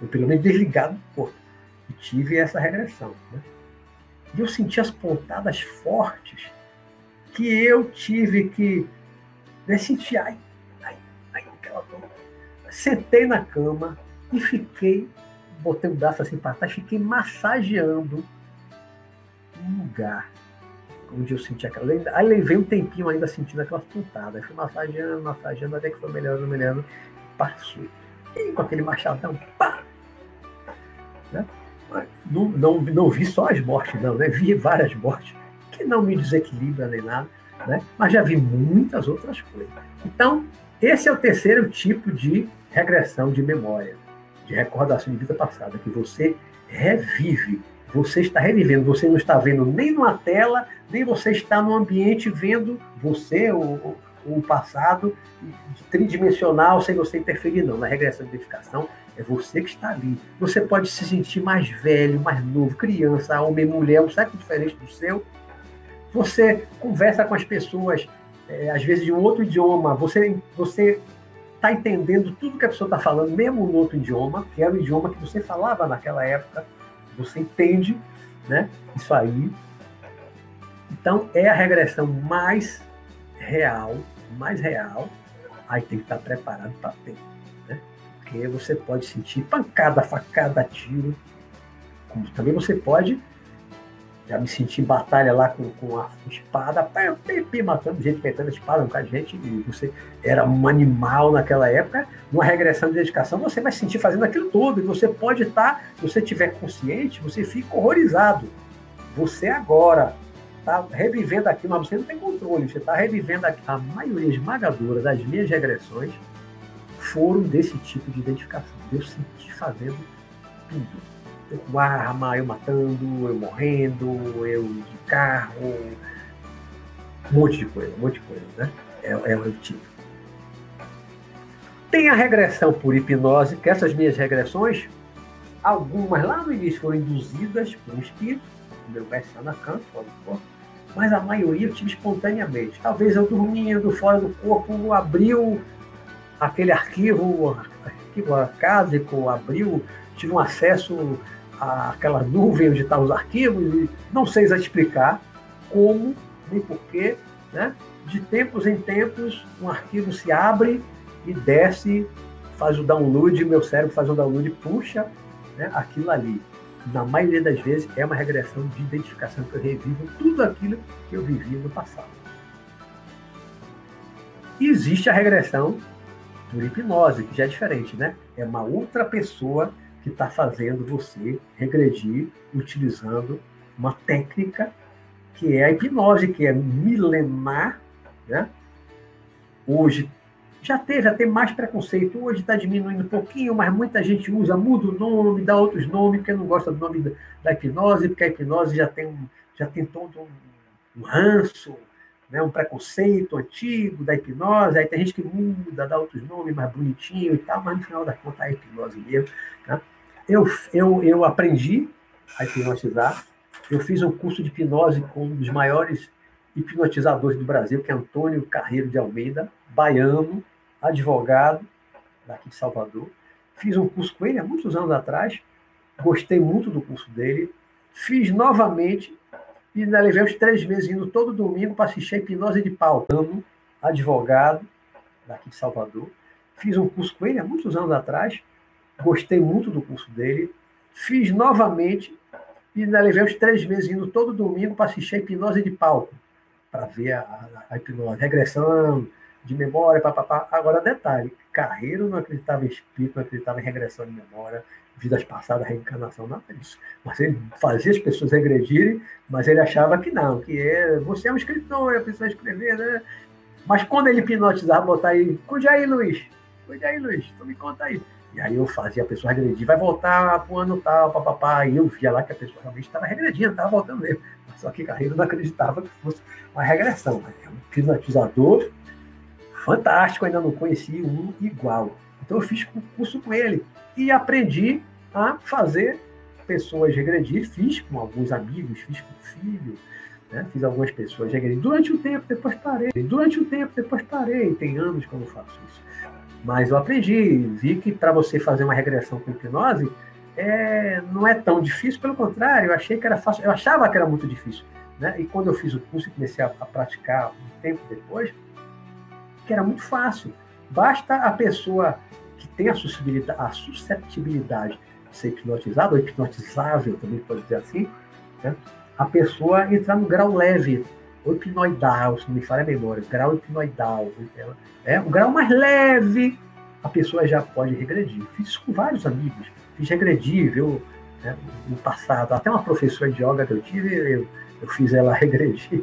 Eu, pelo menos, desligado do corpo. E tive essa regressão. Né? E eu senti as pontadas fortes que eu tive que né, sentir. Ai, ai, ai, aquela dor. Sentei na cama e fiquei, botei o braço assim para trás, fiquei massageando um lugar onde eu senti aquela. Aí levei um tempinho ainda sentindo aquelas pontadas. Fui massageando, massageando, até que foi melhorando, melhorando. Passou. E com aquele machadão, pá! Né? Não, não, não vi só as mortes, não, né? Vi várias mortes que não me desequilibram nem nada, né? Mas já vi muitas outras coisas. Então, esse é o terceiro tipo de regressão de memória, de recordação de vida passada, que você revive você está revivendo, você não está vendo nem numa tela, nem você está no ambiente vendo você, o, o passado, tridimensional, sem você interferir, não. Na regressão de identificação, é você que está ali. Você pode se sentir mais velho, mais novo, criança, homem, mulher, um século diferente do seu. Você conversa com as pessoas, é, às vezes de um outro idioma, você você está entendendo tudo que a pessoa está falando, mesmo no outro idioma, que era o idioma que você falava naquela época você entende né, isso aí. Então, é a regressão mais real, mais real. Aí tem que estar preparado para ter. Né? Porque você pode sentir pancada, facada, tiro. Como também você pode já me senti em batalha lá com, com a espada, pé, pé, pé, matando gente, petando a espada, um cara de gente, e você era um animal naquela época, numa regressão de dedicação, você vai se sentir fazendo aquilo todo, e você pode estar, se você estiver consciente, você fica horrorizado. Você agora está revivendo aquilo, mas você não tem controle, você está revivendo aqui. A maioria esmagadora das minhas regressões foram desse tipo de identificação. Eu senti fazendo tudo eu com arma, eu matando, eu morrendo, eu de carro, um monte de coisa, um monte de coisa, né? É, é o tipo. Tem a regressão por hipnose, que essas minhas regressões, algumas lá no início foram induzidas por um espírito, o meu mestre Anacan, fora do mas a maioria eu tive espontaneamente. Talvez eu dormindo, fora do corpo, abriu aquele arquivo, arquivo acásico, abriu, tive um acesso aquela nuvem onde estão os arquivos, e não sei explicar como nem porquê, né? De tempos em tempos, um arquivo se abre e desce, faz o download, meu cérebro faz o download e puxa né, aquilo ali. Na maioria das vezes é uma regressão de identificação que eu revivo tudo aquilo que eu vivi no passado. Existe a regressão por hipnose, que já é diferente, né? É uma outra pessoa que está fazendo você regredir utilizando uma técnica que é a hipnose, que é milenar, né? Hoje já teve, tem mais preconceito, hoje está diminuindo um pouquinho, mas muita gente usa, muda o nome, dá outros nomes, porque não gosta do nome da, da hipnose, porque a hipnose já tem, já tem todo um, um ranço, né, um preconceito antigo da hipnose, aí tem gente que muda, dá outros nomes mais bonitinho e tal, mas no final da conta é a hipnose mesmo. Né? Eu, eu, eu aprendi a hipnotizar. Eu fiz um curso de hipnose com um dos maiores hipnotizadores do Brasil, que é Antônio Carreiro de Almeida, baiano, advogado daqui de Salvador. Fiz um curso com ele há muitos anos atrás, gostei muito do curso dele. Fiz novamente e ainda levei uns três meses indo todo domingo para assistir a hipnose de pau. Advogado daqui de Salvador. Fiz um curso com ele há muitos anos atrás, gostei muito do curso dele, fiz novamente e ainda levei uns três meses indo todo domingo para assistir a hipnose de palco, para ver a, a, a, hipnose, regressão de memória, papapá. Agora, detalhe, Carreiro não acreditava em espírito, não acreditava em regressão de memória, vidas passadas, reencarnação, nada disso. Mas ele fazia as pessoas regredirem, mas ele achava que não, que é, você é um escritor, a pessoa escrever, né? Mas quando ele hipnotizava, botar aí, cuide aí, Luiz, Cuide aí, Luiz, então me conta aí. E aí eu fazia a pessoa regredir, vai voltar para o ano tal, papapá. E eu via lá que a pessoa realmente estava regredindo, estava voltando mesmo. Só que Carreiro não acreditava que fosse uma regressão. É um hipnotizador fantástico, ainda não conheci um igual. Então eu fiz curso com ele e aprendi a fazer pessoas regredir. Fiz com alguns amigos, fiz com o filho, né? fiz algumas pessoas regredir. Durante um tempo, depois parei. Durante um tempo, depois parei. Tem anos que eu não faço isso. Mas eu aprendi, vi que para você fazer uma regressão com hipnose, é, não é tão difícil, pelo contrário, eu achei que era fácil, eu achava que era muito difícil. Né? E quando eu fiz o curso e comecei a, a praticar um tempo depois, que era muito fácil. Basta a pessoa que tem a susceptibilidade, a susceptibilidade de ser hipnotizada, ou hipnotizável também pode dizer assim, né? a pessoa entrar no grau leve, hipnoidal, se não me falha a memória, grau hipnoidal. É, o grau mais leve, a pessoa já pode regredir. Fiz isso com vários amigos fiz regredir, viu? Né, no passado. Até uma professora de yoga que eu tive, eu, eu fiz ela regredir.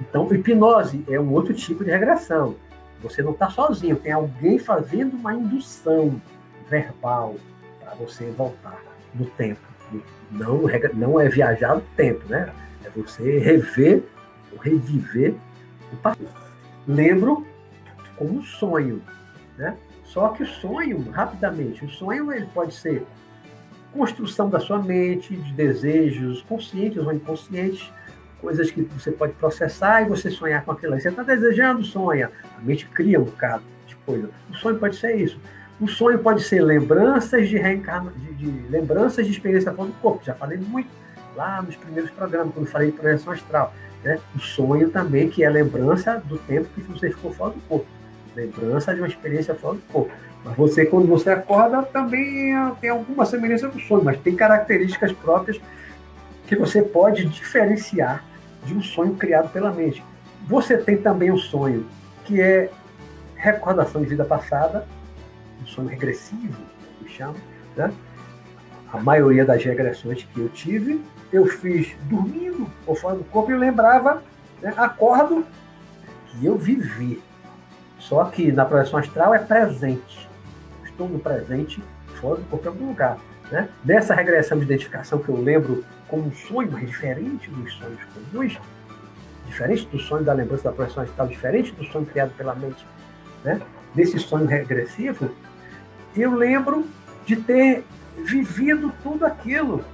Então, hipnose é um outro tipo de regressão. Você não está sozinho, tem alguém fazendo uma indução verbal para você voltar no tempo. Não, não é viajar no tempo, né? É você rever reviver o passado. Lembro como um sonho, né? Só que o sonho, rapidamente, o sonho ele pode ser construção da sua mente, de desejos conscientes ou inconscientes, coisas que você pode processar e você sonhar com aquilo. Você está desejando, sonha. A mente cria um bocado de coisa. O sonho pode ser isso. O sonho pode ser lembranças de reencarnação, de, de, lembranças de experiência fora do corpo. Já falei muito lá nos primeiros programas, quando falei de projeção astral. Né? O sonho também, que é lembrança do tempo que você ficou fora do corpo. Lembrança de uma experiência fora do corpo. Mas você, quando você acorda, também tem alguma semelhança com o sonho, mas tem características próprias que você pode diferenciar de um sonho criado pela mente. Você tem também um sonho que é recordação de vida passada, um sonho regressivo, que chama, né? A maioria das regressões que eu tive, eu fiz dormindo ou fora do corpo e lembrava, né? acordo que eu vivi. Só que na projeção astral é presente estou no presente, fora do corpo em algum lugar. Né? Nessa regressão de identificação que eu lembro como um sonho, mas diferente dos sonhos comuns, diferente do sonho da lembrança da projeção astral, diferente do sonho criado pela mente, né? sonho regressivo, eu lembro de ter vivido tudo aquilo,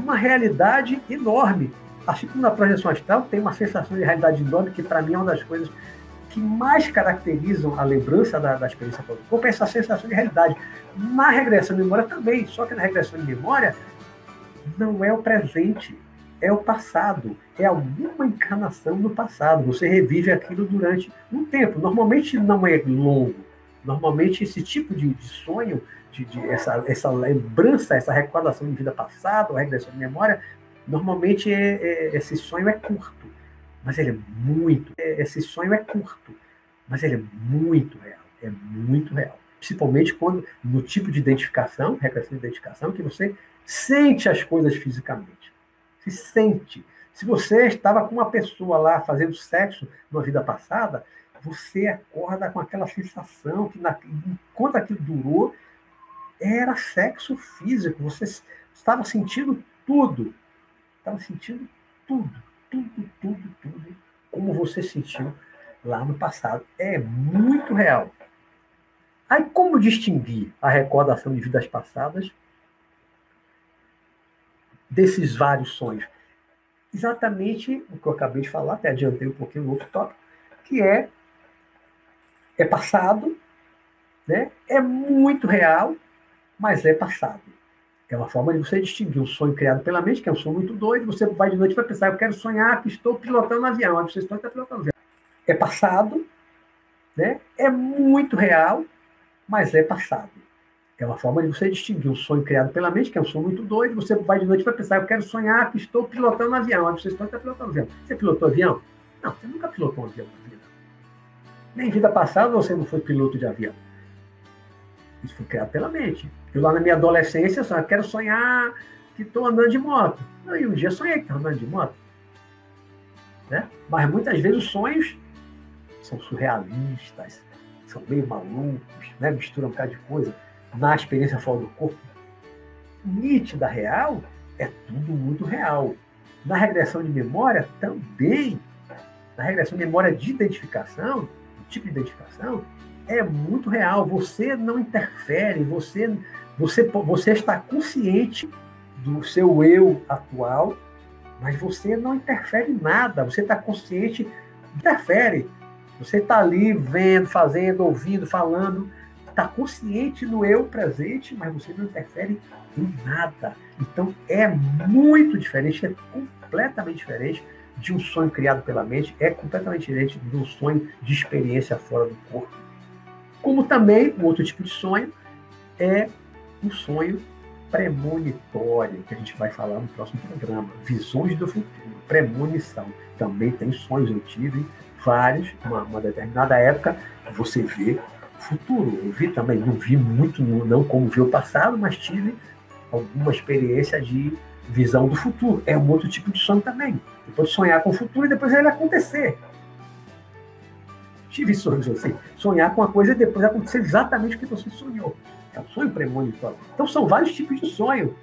uma realidade enorme. Assim como na projeção astral tem uma sensação de realidade enorme, que para mim é uma das coisas que mais caracterizam a lembrança da, da experiência do corpo é essa sensação de realidade. Na regressão de memória também, só que na regressão de memória não é o presente, é o passado, é alguma encarnação no passado. Você revive aquilo durante um tempo. Normalmente não é longo. Normalmente esse tipo de, de sonho, de, de, essa, essa lembrança, essa recordação de vida passada, ou regressão de memória, normalmente é, é, esse sonho é curto mas ele é muito. É, esse sonho é curto, mas ele é muito real. É muito real. Principalmente quando, no tipo de identificação, regressão de identificação, que você sente as coisas fisicamente. Se sente. Se você estava com uma pessoa lá fazendo sexo numa vida passada, você acorda com aquela sensação que, na, enquanto aquilo durou, era sexo físico. Você estava sentindo tudo. Estava sentindo tudo tudo, tudo, tudo como você sentiu lá no passado. É muito real. Aí, como distinguir a recordação de vidas passadas desses vários sonhos? Exatamente o que eu acabei de falar, até adiantei um pouquinho no outro tópico, que é, é passado, né? é muito real, mas é passado. É uma forma de você distinguir um sonho criado pela mente, que é um sonho muito doido. Você vai de noite para pensar, eu quero sonhar que estou pilotando um avião. Você está pilotando um avião. É passado, né? é muito real, mas é passado. É uma forma de você distinguir um sonho criado pela mente, que é um sonho muito doido. Você vai de noite para pensar, eu quero sonhar que estou pilotando um avião. Você está pilotando um avião. Você pilotou avião? Não, você nunca pilotou um avião na vida. Nem vida passada você não foi piloto de avião. Isso foi criado pela mente. Eu lá na minha adolescência, só quero sonhar que estou andando de moto. E um dia sonhei que estava andando de moto. Né? Mas muitas vezes os sonhos são surrealistas, são meio malucos, né? misturam um bocado de coisa, na experiência fora do corpo, nítida, real, é tudo muito real. Na regressão de memória, também. Na regressão de memória de identificação, tipo de identificação, é muito real. Você não interfere, você, você, você está consciente do seu eu atual, mas você não interfere em nada. Você está consciente, interfere. Você está ali vendo, fazendo, ouvindo, falando, está consciente do eu presente, mas você não interfere em nada. Então é muito diferente, é completamente diferente de um sonho criado pela mente, é completamente diferente de um sonho de experiência fora do corpo. Como também, um outro tipo de sonho é um sonho premonitório, que a gente vai falar no próximo programa. Visões do futuro, premonição. Também tem sonhos, eu tive vários, uma, uma determinada época, você vê o futuro. Eu vi também, não vi muito, não como vi o passado, mas tive alguma experiência de visão do futuro. É um outro tipo de sonho também. Você pode sonhar com o futuro e depois ele acontecer tive sonhos assim. Sonhar com uma coisa e depois acontecer exatamente o que você sonhou. É um sonho premonitório. Então são vários tipos de sonho.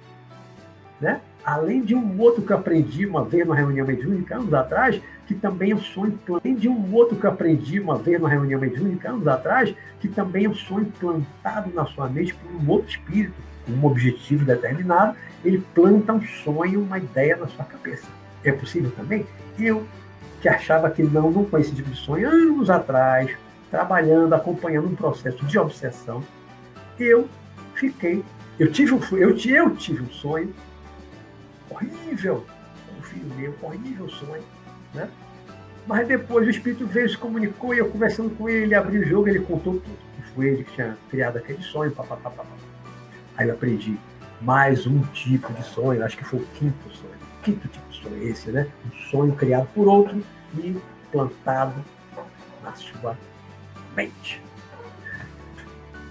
Né? Além de um outro que eu aprendi uma vez numa reunião mediúnica, anos atrás, que também é um sonho. Além de um outro que eu aprendi uma vez numa reunião mediúnica, anos atrás, que também é um sonho plantado na sua mente por um outro espírito, um objetivo determinado, ele planta um sonho, uma ideia na sua cabeça. É possível também? Eu que achava que não, não conhecia esse tipo de sonho, anos atrás, trabalhando, acompanhando um processo de obsessão, eu fiquei, eu tive um, eu, eu tive um sonho horrível, um filho meu, horrível sonho, né? Mas depois o espírito veio, se comunicou, e eu conversando com ele, abri o jogo, ele contou tudo. Que foi ele que tinha criado aquele sonho, papapá. Aí eu aprendi mais um tipo de sonho, acho que foi o quinto sonho. Tipo de sonho esse, né? Um sonho criado por outro e plantado na sua mente.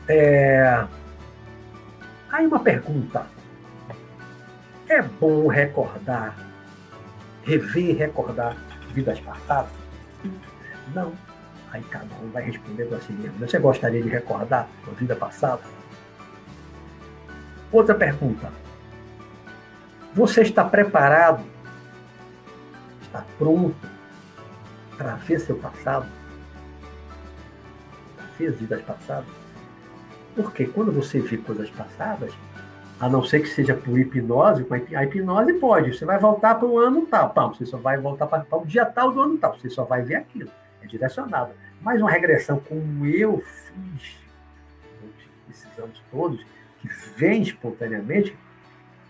É... Aí uma pergunta. É bom recordar, rever e recordar vidas passadas? Não. Aí cada um vai responder para si mesmo. Você gostaria de recordar a vida passada? Outra pergunta. Você está preparado? Está pronto para ver seu passado, para ver as vidas passadas. Porque quando você vê coisas passadas, a não ser que seja por hipnose, a hipnose pode, você vai voltar para o ano tal, você só vai voltar para o dia tal do ano tal, você só vai ver aquilo, é direcionado. Mas uma regressão como eu fiz esses anos todos, que vem espontaneamente,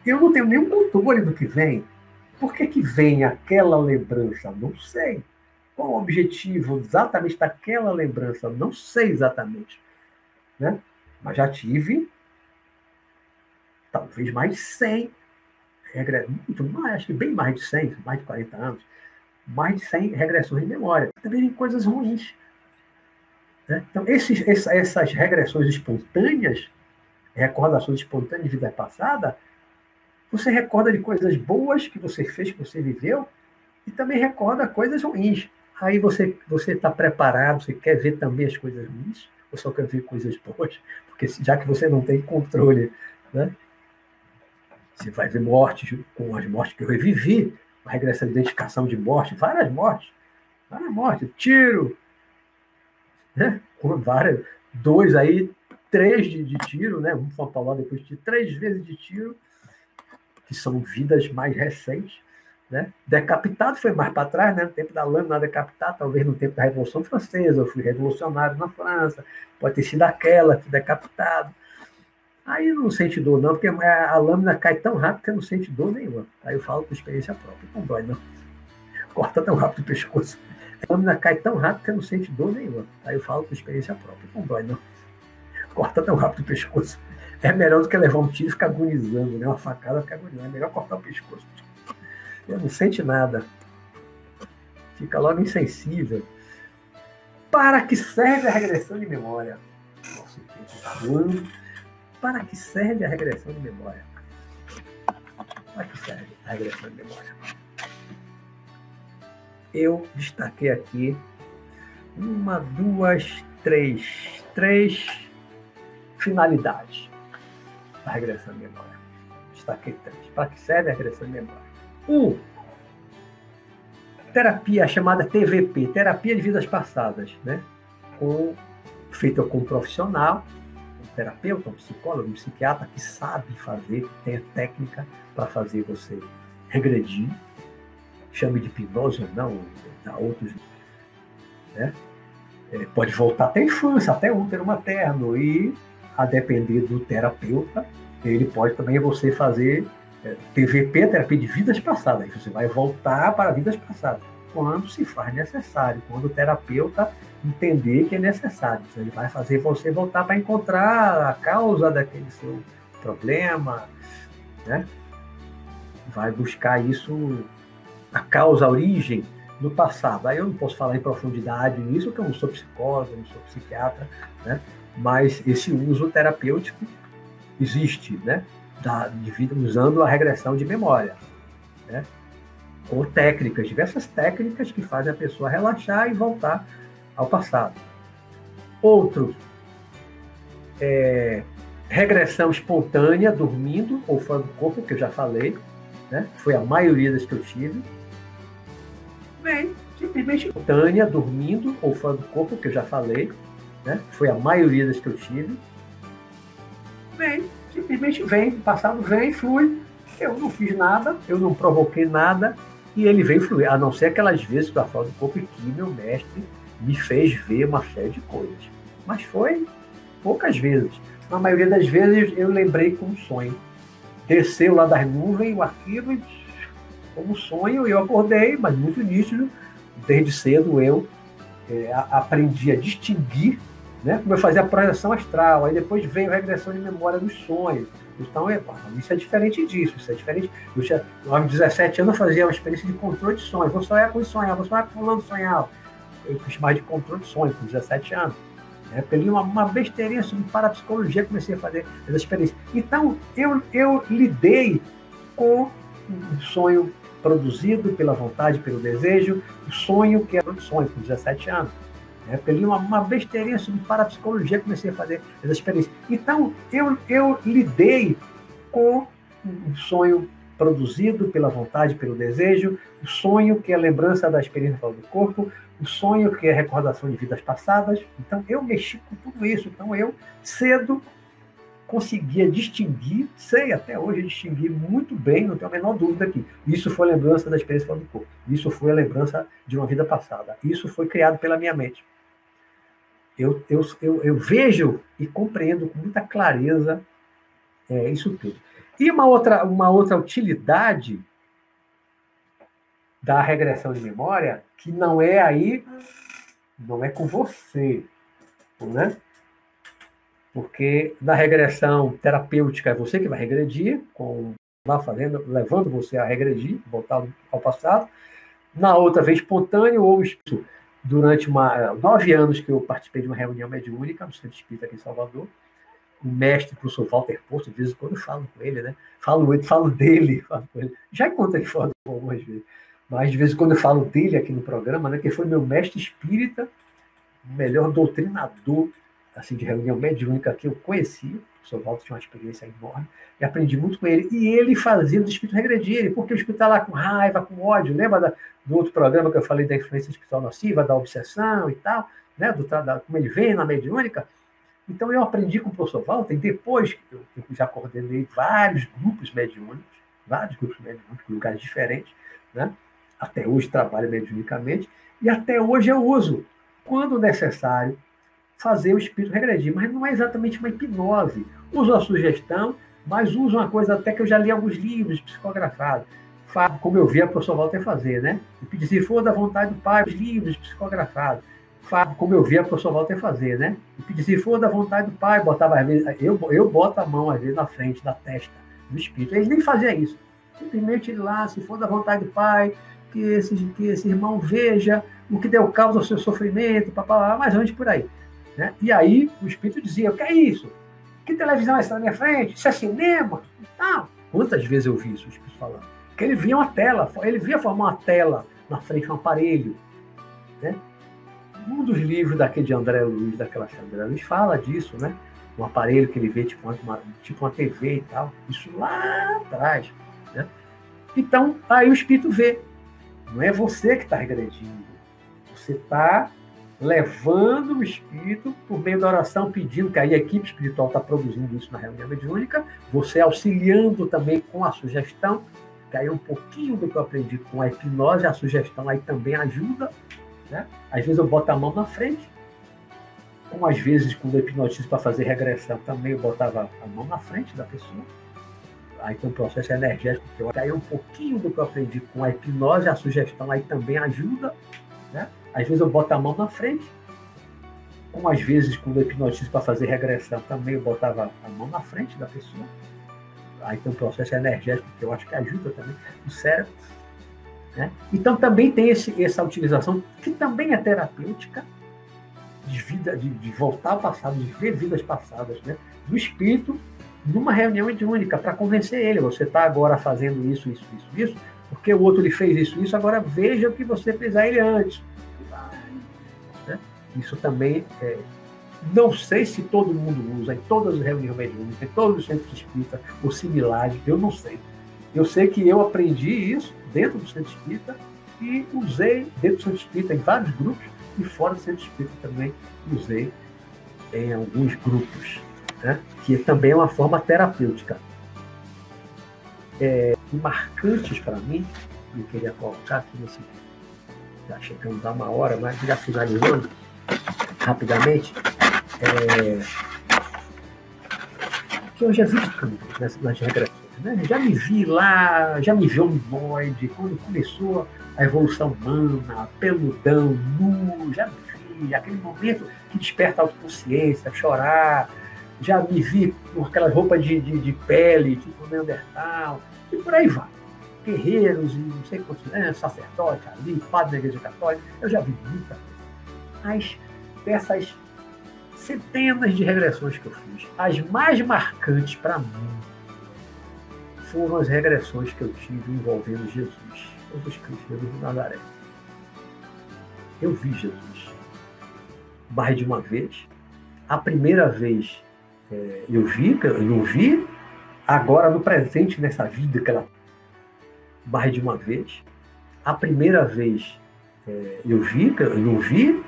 eu não tenho nenhum controle do que vem. Por que, que vem aquela lembrança? Não sei. Qual o objetivo exatamente daquela lembrança? Não sei exatamente. Né? Mas já tive talvez mais de 100, muito mais, acho que bem mais de 100, mais de 40 anos, mais de 100 regressões de memória. Também tem coisas ruins. Né? Então, esses, essas regressões espontâneas, recordações espontâneas de vida passada, você recorda de coisas boas que você fez, que você viveu, e também recorda coisas ruins. Aí você você está preparado, você quer ver também as coisas ruins, ou só quer ver coisas boas? Porque já que você não tem controle, né? Você vai ver mortes, com as mortes que eu revivi, uma regressa de identificação de morte, várias mortes, várias mortes, tiro, né? Várias, dois aí, três de, de tiro, né? Um falar depois de três vezes de tiro, que são vidas mais recentes. Né? Decapitado foi mais para trás, né? no tempo da lâmina decapitada, talvez no tempo da Revolução Francesa, eu fui revolucionário na França, pode ter sido aquela, que decapitado. Aí não sente dor, não, porque a lâmina cai tão rápido que não sente dor nenhuma. Aí eu falo por experiência própria, não dói, não. Corta tão rápido o pescoço. A lâmina cai tão rápido que não sente dor nenhuma. Aí eu falo por experiência própria, não dói, não. Corta tão rápido o pescoço. É melhor do que levar um tiro e ficar agonizando, né? Uma facada ficar agonizando. É melhor cortar o pescoço não sente nada. Fica logo insensível. Para que serve a regressão de memória? Nosso tempo está. Para que serve a regressão de memória? Para que serve a regressão de memória? Eu destaquei aqui uma, duas, três, três finalidades da regressão de memória. Destaquei três. Para que serve a regressão de memória? Um, terapia chamada TVP, terapia de vidas passadas, né? Com, feita com um profissional, um terapeuta, um psicólogo, um psiquiatra que sabe fazer, que tem a técnica para fazer você regredir, chame de hipnose ou não, dá outros, né? É, pode voltar até a infância, até útero materno, e a depender do terapeuta, ele pode também você fazer é, TVP, terapia de vidas passadas. Você vai voltar para vidas passadas quando se faz necessário, quando o terapeuta entender que é necessário. Então, ele vai fazer você voltar para encontrar a causa daquele seu problema, né? Vai buscar isso, a causa, a origem no passado. Aí eu não posso falar em profundidade nisso, porque eu não sou psicólogo, não sou psiquiatra, né? Mas esse uso terapêutico existe, né? Da, de usando a regressão de memória, né? Com técnicas, diversas técnicas que fazem a pessoa relaxar e voltar ao passado. Outro, é, regressão espontânea, dormindo ou fora do corpo, que eu já falei, né? foi a maioria das que eu tive. Vem, simplesmente espontânea, dormindo ou fora do corpo, que eu já falei, né? foi a maioria das que eu tive. Vem, simplesmente vem, o passado vem, flui. Eu não fiz nada, eu não provoquei nada, e ele vem fluir, a não ser aquelas vezes da fora do corpo que meu mestre me fez ver uma série de coisas. Mas foi poucas vezes. Na maioria das vezes eu lembrei como sonho. Desceu lá das nuvens o arquivo como sonho, eu acordei, mas muito nítido. Desde cedo eu é, aprendi a distinguir, né? como eu fazia a projeção astral, aí depois veio a regressão de memória dos sonhos. Então, é, isso é diferente disso, isso é diferente. Eu tinha, aos 17 anos, eu fazia uma experiência de controle de sonhos. Vou sonhar com sonhar, vou sonhar com fulano sonhar eu fiz mais de controle de sonho com 17 anos. Eu li uma, uma besteirinha sobre parapsicologia, comecei a fazer essa experiência. Então, eu, eu lidei com um sonho produzido pela vontade, pelo desejo, o sonho que era um sonho com 17 anos. Né? Porque li uma, uma besteirinha sobre parapsicologia, comecei a fazer essa experiência. Então, eu, eu lidei com um sonho produzido pela vontade, pelo desejo, o sonho que é lembrança da experiência fora do corpo, o sonho que é recordação de vidas passadas. Então eu mexi com tudo isso. Então eu cedo conseguia distinguir, sei até hoje distinguir muito bem, não tenho a menor dúvida aqui. Isso foi lembrança da experiência fora do corpo. Isso foi a lembrança de uma vida passada. Isso foi criado pela minha mente. Eu, eu, eu, eu vejo e compreendo com muita clareza é, isso tudo. E uma outra, uma outra utilidade da regressão de memória, que não é aí, não é com você, né? Porque na regressão terapêutica é você que vai regredir, com lá fazendo, levando você a regredir, voltar ao passado. Na outra vez espontâneo ou isso durante uma, nove anos que eu participei de uma reunião mediúnica no Centro Espírita aqui em Salvador, o mestre, o professor Walter Posto, de vez em quando eu falo com ele, né? Falo, falo dele, falo com ele. Já encontrei foto algumas vezes. Mas de vez em quando eu falo dele aqui no programa, né? Que foi meu mestre espírita, o melhor doutrinador assim, de reunião mediúnica que eu conheci. O professor Walter tinha uma experiência enorme e aprendi muito com ele. E ele fazia os espíritos regredirem, porque o espírito está lá com raiva, com ódio. Lembra da, do outro programa que eu falei da influência espiritual nociva, da obsessão e tal, né? Do, da, como ele vem na mediúnica? Então eu aprendi com o professor Walter, e depois eu, eu já coordenei vários grupos mediúnicos, vários grupos mediúnicos, em lugares diferentes, né? até hoje trabalho mediunicamente, e até hoje eu uso, quando necessário, fazer o espírito regredir. Mas não é exatamente uma hipnose. Uso a sugestão, mas uso uma coisa até que eu já li alguns livros psicografados. Como eu vi a professora Walter fazer, né? E se for da vontade do pai, os livros psicografados como eu vi a professora Walter fazer, né? E se for da vontade do pai, botava às vezes, eu, eu boto a mão às vezes na frente da testa do espírito. Ele nem fazia isso. Simplesmente ele lá, se for da vontade do pai, que esse, que esse irmão veja o que deu causa ao seu sofrimento, papá, mais antes por aí. Né? E aí o espírito dizia: O que é isso? Que televisão é essa na minha frente? Isso é cinema? Ah, quantas vezes eu vi isso, o espírito falando? Que ele via uma tela, ele via formar uma tela na frente, um aparelho. Né? Um dos livros daquele de André Luiz, daquela André Luiz, fala disso, né? Um aparelho que ele vê tipo uma, tipo uma TV e tal. Isso lá atrás. Né? Então, aí o espírito vê. Não é você que está regredindo. Você está levando o espírito por meio da oração, pedindo que aí a equipe espiritual está produzindo isso na reunião mediúnica, você auxiliando também com a sugestão, que aí é um pouquinho do que eu aprendi com a hipnose, a sugestão aí também ajuda. Né? Às vezes eu boto a mão na frente, como às vezes quando eu hipnotizo para fazer regressão, também eu botava a mão na frente da pessoa. Aí tem um processo energético que eu é um pouquinho do que eu aprendi com a hipnose, a sugestão aí também ajuda. Né? Às vezes eu boto a mão na frente, como às vezes quando eu hipnotizo para fazer regressão, também eu botava a mão na frente da pessoa. Aí tem um processo energético que eu acho que ajuda também o cérebro. Né? Então também tem esse, essa utilização que também é terapêutica de vida, de, de, voltar ao passado, de ver vidas passadas, né? do espírito numa reunião mediúnica para convencer ele. Você está agora fazendo isso, isso, isso, isso, porque o outro lhe fez isso, isso. Agora veja o que você fez a ele antes. Isso também é, não sei se todo mundo usa em todas as reuniões mediúnicas, em todos os centros espíritas, ou similares, eu não sei. Eu sei que eu aprendi isso dentro do centro espírita e usei dentro do centro espírita em vários grupos e fora do centro espírita também usei em alguns grupos, né? que também é uma forma terapêutica. É, marcantes para mim, eu queria colocar aqui nesse. Já chegando a uma hora, mas já finalizando rapidamente, é, que eu já vi tudo nas, nas regressões. Né? Já me vi lá, já me vi humanoide, quando começou a evolução humana, peludão, nu, já me vi, aquele momento que desperta a autoconsciência, chorar, já me vi com aquela roupa de, de, de pele, tipo Neandertal, e por aí vai. Guerreiros e não sei quantos, né, sacerdote ali, padre da igreja católica, eu já vi muita coisa. Mas dessas centenas de regressões que eu fiz, as mais marcantes para mim foram as regressões que eu tive envolvendo Jesus, Jesus Cristo, Jesus de Nazaré. Eu vi Jesus mais de uma vez. A primeira vez é, eu vi, eu não vi, agora no presente, nessa vida que ela mais de uma vez. A primeira vez é, eu vi, eu não vi,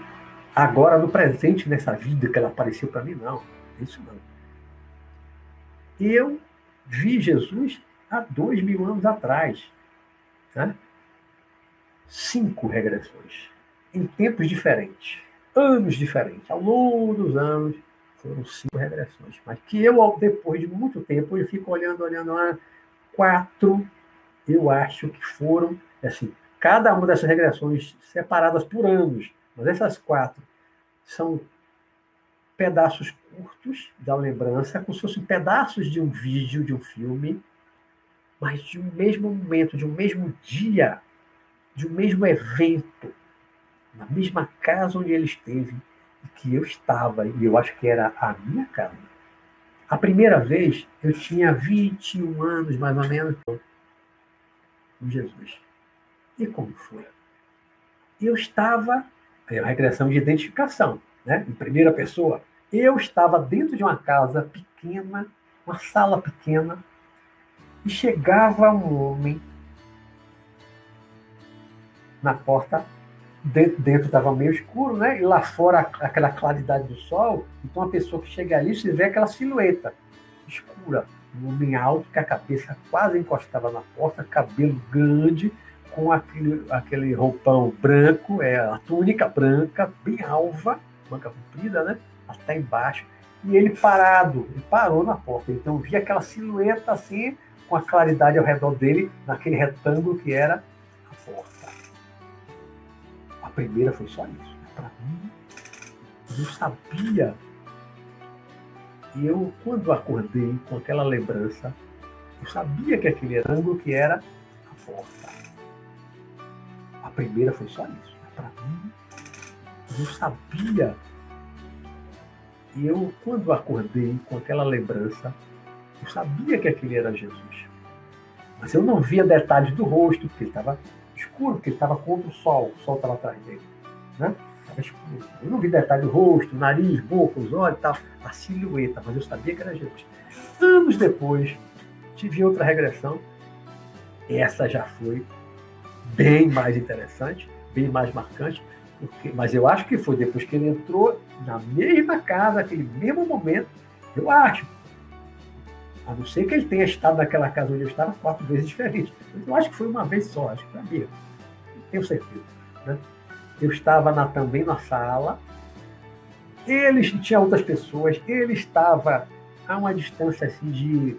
agora no presente, nessa vida que ela apareceu para mim, não. Isso não. Eu vi Jesus há dois mil anos atrás. Né? Cinco regressões, em tempos diferentes, anos diferentes. Ao longo dos anos, foram cinco regressões. Mas que eu, depois de muito tempo, eu fico olhando, olhando lá, quatro, eu acho que foram, assim, cada uma dessas regressões separadas por anos. Mas essas quatro são pedaços curtos da lembrança, como se fossem pedaços de um vídeo, de um filme, mas de um mesmo momento, de um mesmo dia, de um mesmo evento, na mesma casa onde ele esteve e que eu estava, e eu acho que era a minha casa. A primeira vez eu tinha 21 anos, mais ou menos, com Jesus. E como foi? Eu estava é a regressão de identificação, né? em primeira pessoa. Eu estava dentro de uma casa pequena, uma sala pequena, e chegava um homem na porta, dentro estava meio escuro, né? E lá fora aquela claridade do sol. Então a pessoa que chega ali, se vê aquela silhueta escura, um homem alto que a cabeça quase encostava na porta, cabelo grande, com aquele, aquele roupão branco, é a túnica branca, bem alva, manga comprida, né? Até embaixo. E ele parado, ele parou na porta. Então vi aquela silhueta assim, com a claridade ao redor dele, naquele retângulo que era a porta. A primeira foi só isso. Para mim, eu sabia. E eu, quando acordei com aquela lembrança, eu sabia que aquele ângulo que era a porta primeira foi só isso. Para mim, eu sabia. E eu, quando acordei com aquela lembrança, eu sabia que aquele era Jesus. Mas eu não via detalhes do rosto, porque ele estava escuro, porque ele estava contra o sol, o sol estava atrás dele. Né? estava escuro. Eu não vi detalhe do rosto, nariz, boca, os olhos e tal, a silhueta, mas eu sabia que era Jesus. Anos depois, tive outra regressão. Essa já foi bem mais interessante, bem mais marcante, porque, mas eu acho que foi depois que ele entrou na mesma casa, naquele mesmo momento, eu acho. A não ser que ele tenha estado naquela casa onde eu estava quatro vezes diferente. Eu acho que foi uma vez só, acho que foi a mesma. Tenho certeza. Né? Eu estava na, também na sala, eles tinha outras pessoas, ele estava a uma distância assim de.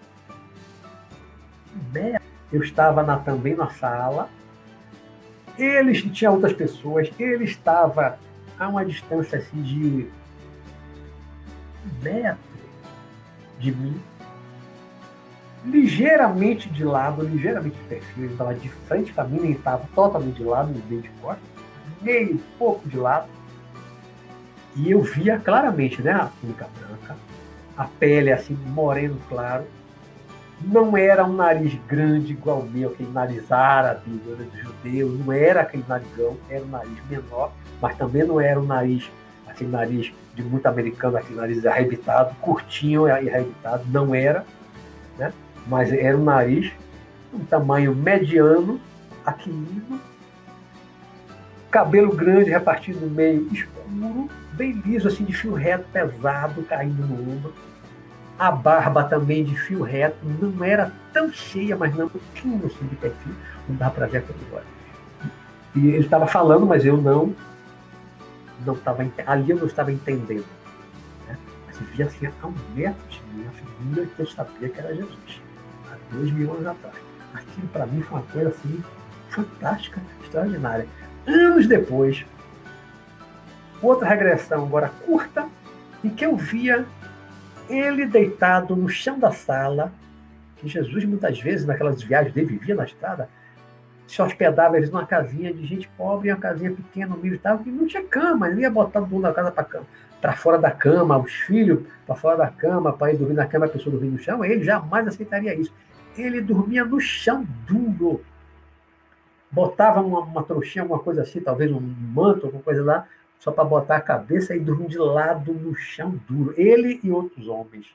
Eu estava na, também na sala, eles tinha outras pessoas, ele estava a uma distância assim de metro de mim, ligeiramente de lado, ligeiramente de perfil, ele estava de frente para mim, ele estava totalmente de lado, meio de costas, meio pouco de lado, e eu via claramente, né, a túnica branca, a pele assim moreno claro, não era um nariz grande igual o meu, aquele nariz árabe, de judeu, não era aquele narigão, era um nariz menor, mas também não era um nariz, aquele nariz de muito americano, aquele nariz arrebitado, curtinho e arrebitado, não era, né? mas era um nariz, um tamanho mediano, aquilino, cabelo grande repartido no meio, escuro, bem liso, assim, de fio reto, pesado, caindo no ombro a barba também de fio reto, não era tão cheia, mas não pouquinho assim de perfil, não dá para ver aquilo agora. E ele estava falando, mas eu não, não estava, ali eu não estava entendendo. Né? Mas eu via assim, a um metro de mim, a figura que eu sabia que era Jesus, há dois mil anos atrás. Aquilo para mim foi uma coisa assim, fantástica, extraordinária. Anos depois, outra regressão agora curta, em que eu via ele deitado no chão da sala, que Jesus muitas vezes, naquelas viagens dele, vivia na estrada, se hospedava eles numa casinha de gente pobre, uma casinha pequena, humilde e tal, que não tinha cama, ele ia botar todo mundo da casa para para fora da cama, os filhos para fora da cama, para ir dormir na cama, a pessoa dormir no chão, ele jamais aceitaria isso. Ele dormia no chão duro. Botava uma, uma trouxinha, alguma coisa assim, talvez um manto, alguma coisa lá, só para botar a cabeça e dormir de lado no chão duro. Ele e outros homens.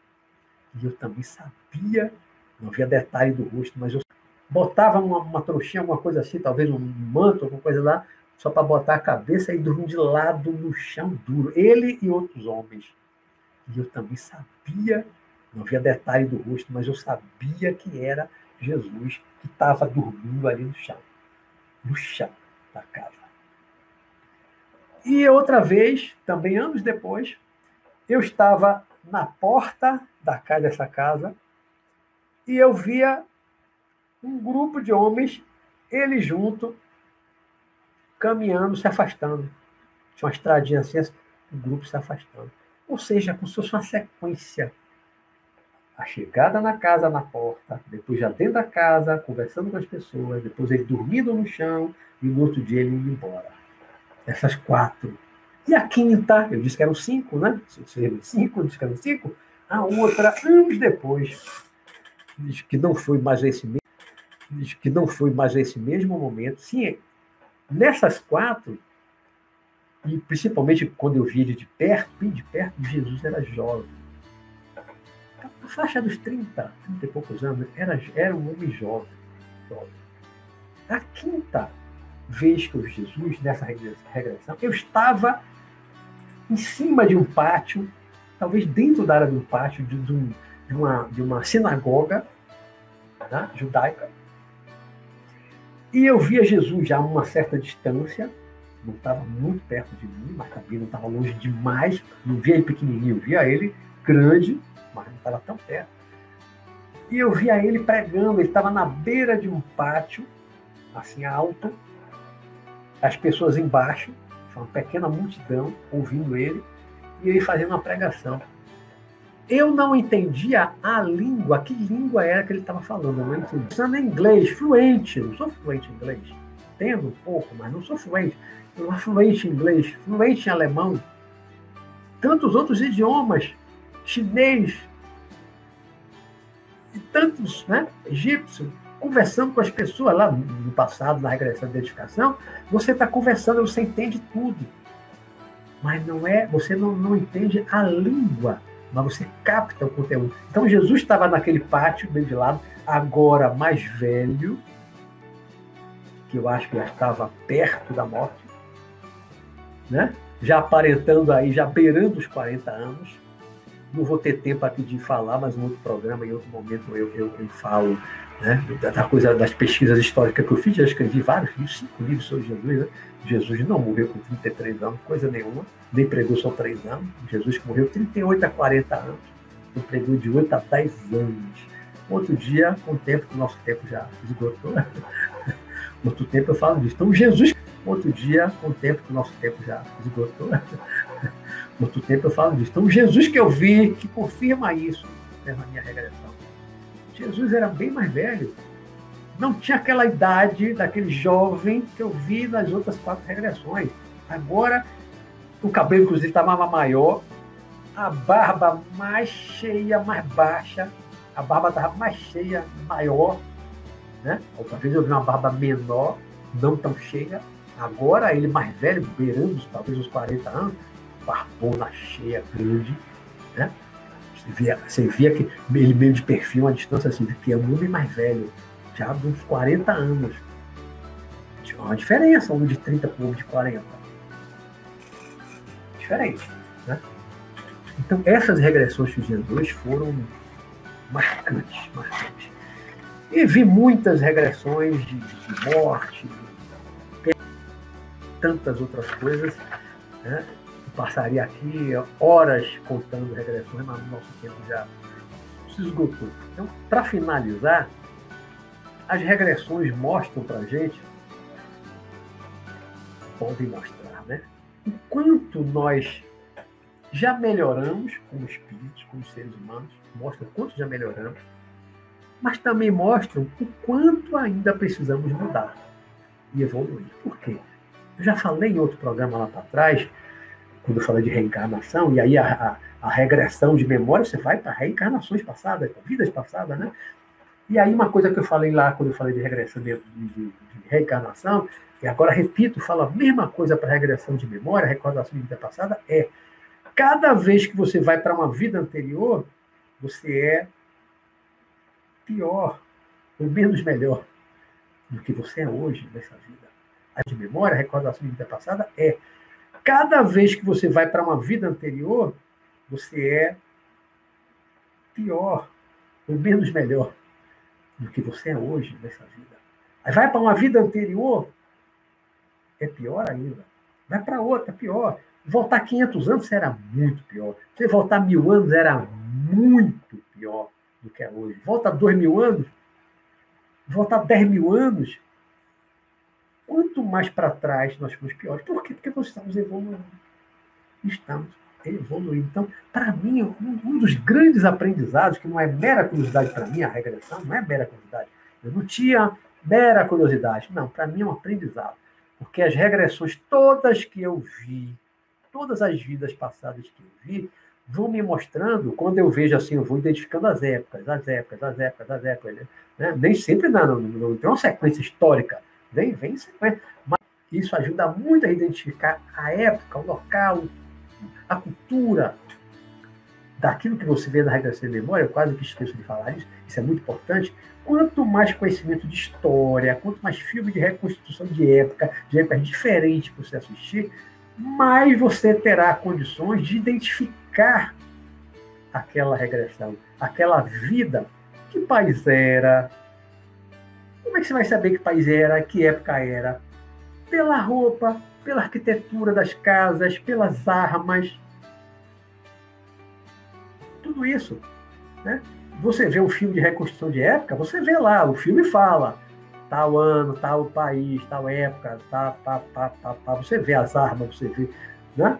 E eu também sabia, não havia detalhe do rosto, mas eu botava uma, uma trouxinha, alguma coisa assim, talvez um manto, alguma coisa lá, só para botar a cabeça e dormir de lado no chão duro. Ele e outros homens. E eu também sabia, não havia detalhe do rosto, mas eu sabia que era Jesus que estava dormindo ali no chão. No chão da casa. E outra vez, também anos depois, eu estava na porta da casa dessa casa e eu via um grupo de homens, ele junto, caminhando, se afastando. Tinha uma estradinha assim, o grupo se afastando. Ou seja, como se fosse uma sequência. A chegada na casa, na porta, depois já dentro da casa, conversando com as pessoas, depois ele dormindo no chão e no outro dia ele indo embora. Essas quatro. E a quinta, eu disse que eram cinco, né? Cinco, disse que eram cinco. A outra, anos depois, diz que não foi mais esse mesmo, diz que não foi mais esse mesmo momento. Sim, nessas quatro, e principalmente quando eu vi ele de perto, bem de perto, Jesus era jovem. Na faixa dos 30, 30 e poucos anos, era, era um homem jovem. jovem. A quinta vez que eu vi Jesus, nessa regressão, eu estava em cima de um pátio, talvez dentro da área de um pátio, de, de, um, uma, de uma sinagoga né, judaica. E eu via Jesus já a uma certa distância, não estava muito perto de mim, mas também não estava longe demais. Não via ele pequenininho, eu via ele grande, mas não estava tão perto. E eu via ele pregando, ele estava na beira de um pátio, assim alto, as pessoas embaixo, uma pequena multidão ouvindo ele, e ele fazendo uma pregação. Eu não entendia a língua, que língua era que ele estava falando, eu não entendi. Pensando em inglês, fluente, não sou fluente em inglês. Entendo um pouco, mas não sou fluente. Eu não fluente em inglês, fluente em alemão. Tantos outros idiomas, chinês, e tantos, né, egípcio, conversando com as pessoas lá no passado, na regressão de edificação, você está conversando, você entende tudo. mas não é, você não, não entende a língua, mas você capta o conteúdo. Então Jesus estava naquele pátio bem de lado, agora mais velho, que eu acho que já estava perto da morte, né? já aparentando aí, já beirando os 40 anos. Não vou ter tempo aqui de falar, mas em outro programa, em outro momento, eu, eu, eu falo né? da coisa das pesquisas históricas que eu fiz. Já escrevi vários livros, cinco livros sobre Jesus. Né? Jesus não morreu com 33 anos, coisa nenhuma, nem pregou só 3 anos. Jesus morreu 38 a 40 anos, não pregou de 8 a 10 anos. Outro dia, com o tempo, que o nosso tempo já esgotou, outro tempo eu falo disso. Então, Jesus, outro dia, com o tempo, que o nosso tempo já esgotou, outro tempo eu falo disso. Então, Jesus que eu vi, que confirma isso né, na minha regressão. Jesus era bem mais velho. Não tinha aquela idade daquele jovem que eu vi nas outras quatro regressões. Agora, o cabelo, inclusive, estava maior, a barba mais cheia, mais baixa, a barba estava mais cheia, maior, né? Outra vez eu vi uma barba menor, não tão cheia. Agora ele mais velho, beirando talvez os 40 anos, barbona cheia, grande, né? Via, você via que ele meio de perfil, uma distância assim, que é um homem mais velho, já de uns 40 anos. Tinha uma diferença, um de 30 para um de 40. Diferente, né? Então, essas regressões de Jesus foram marcantes, marcantes. E vi muitas regressões de, de morte, tantas outras coisas. Né? Passaria aqui horas contando regressões, mas o nosso tempo já se esgotou. Então, para finalizar, as regressões mostram para a gente, podem mostrar, né? O quanto nós já melhoramos como espíritos, como seres humanos, mostram o quanto já melhoramos, mas também mostram o quanto ainda precisamos mudar e evoluir. Por quê? Eu já falei em outro programa lá para trás, quando falei de reencarnação, e aí a, a, a regressão de memória, você vai para reencarnações passadas, vidas passadas, né? E aí uma coisa que eu falei lá, quando eu falei de regressão de, de, de reencarnação, e agora repito, falo a mesma coisa para regressão de memória, recordação de vida passada, é cada vez que você vai para uma vida anterior, você é pior, ou menos melhor do que você é hoje nessa vida. A de memória, recordação de vida passada é cada vez que você vai para uma vida anterior, você é pior, ou menos melhor do que você é hoje nessa vida. Aí vai para uma vida anterior, é pior ainda. Vai para outra, é pior. Voltar 500 anos será muito pior. Você voltar mil anos era muito pior do que é hoje. Volta dois mil anos, voltar 10 mil anos, quanto mais para trás nós fomos piores. Por quê? Porque nós estamos evoluindo. Estamos evoluindo. Então, para mim, um, um, dos grandes aprendizados, que não é mera curiosidade para mim, a regressão não é mera curiosidade. Eu não tinha mera curiosidade. Não, para mim é um aprendizado. Porque as regressões todas que eu vi, todas as vidas passadas que eu vi, vão me mostrando, quando eu vejo assim, eu vou identificando as épocas, as épocas, as épocas, as épocas. Né? Nem sempre não, não, não tem uma sequência histórica Vem, vem sequência. Mas isso ajuda muito a identificar a época, o local, a cultura daquilo que você vê na regressão de memória, eu quase que esqueço de falar isso, isso é muito importante. Quanto mais conhecimento de história, quanto mais filme de reconstituição de época, de época diferente para você assistir, mais você terá condições de identificar aquela regressão, aquela vida, que país era, como é que você vai saber que país era, que época era? Pela roupa, pela arquitetura das casas, pelas armas. Tudo isso. Né? Você vê um filme de reconstrução de época, você vê lá, o filme fala tal ano, tal país, tal época, tá, tá, tá, tá, tá. você vê as armas, você vê. Né?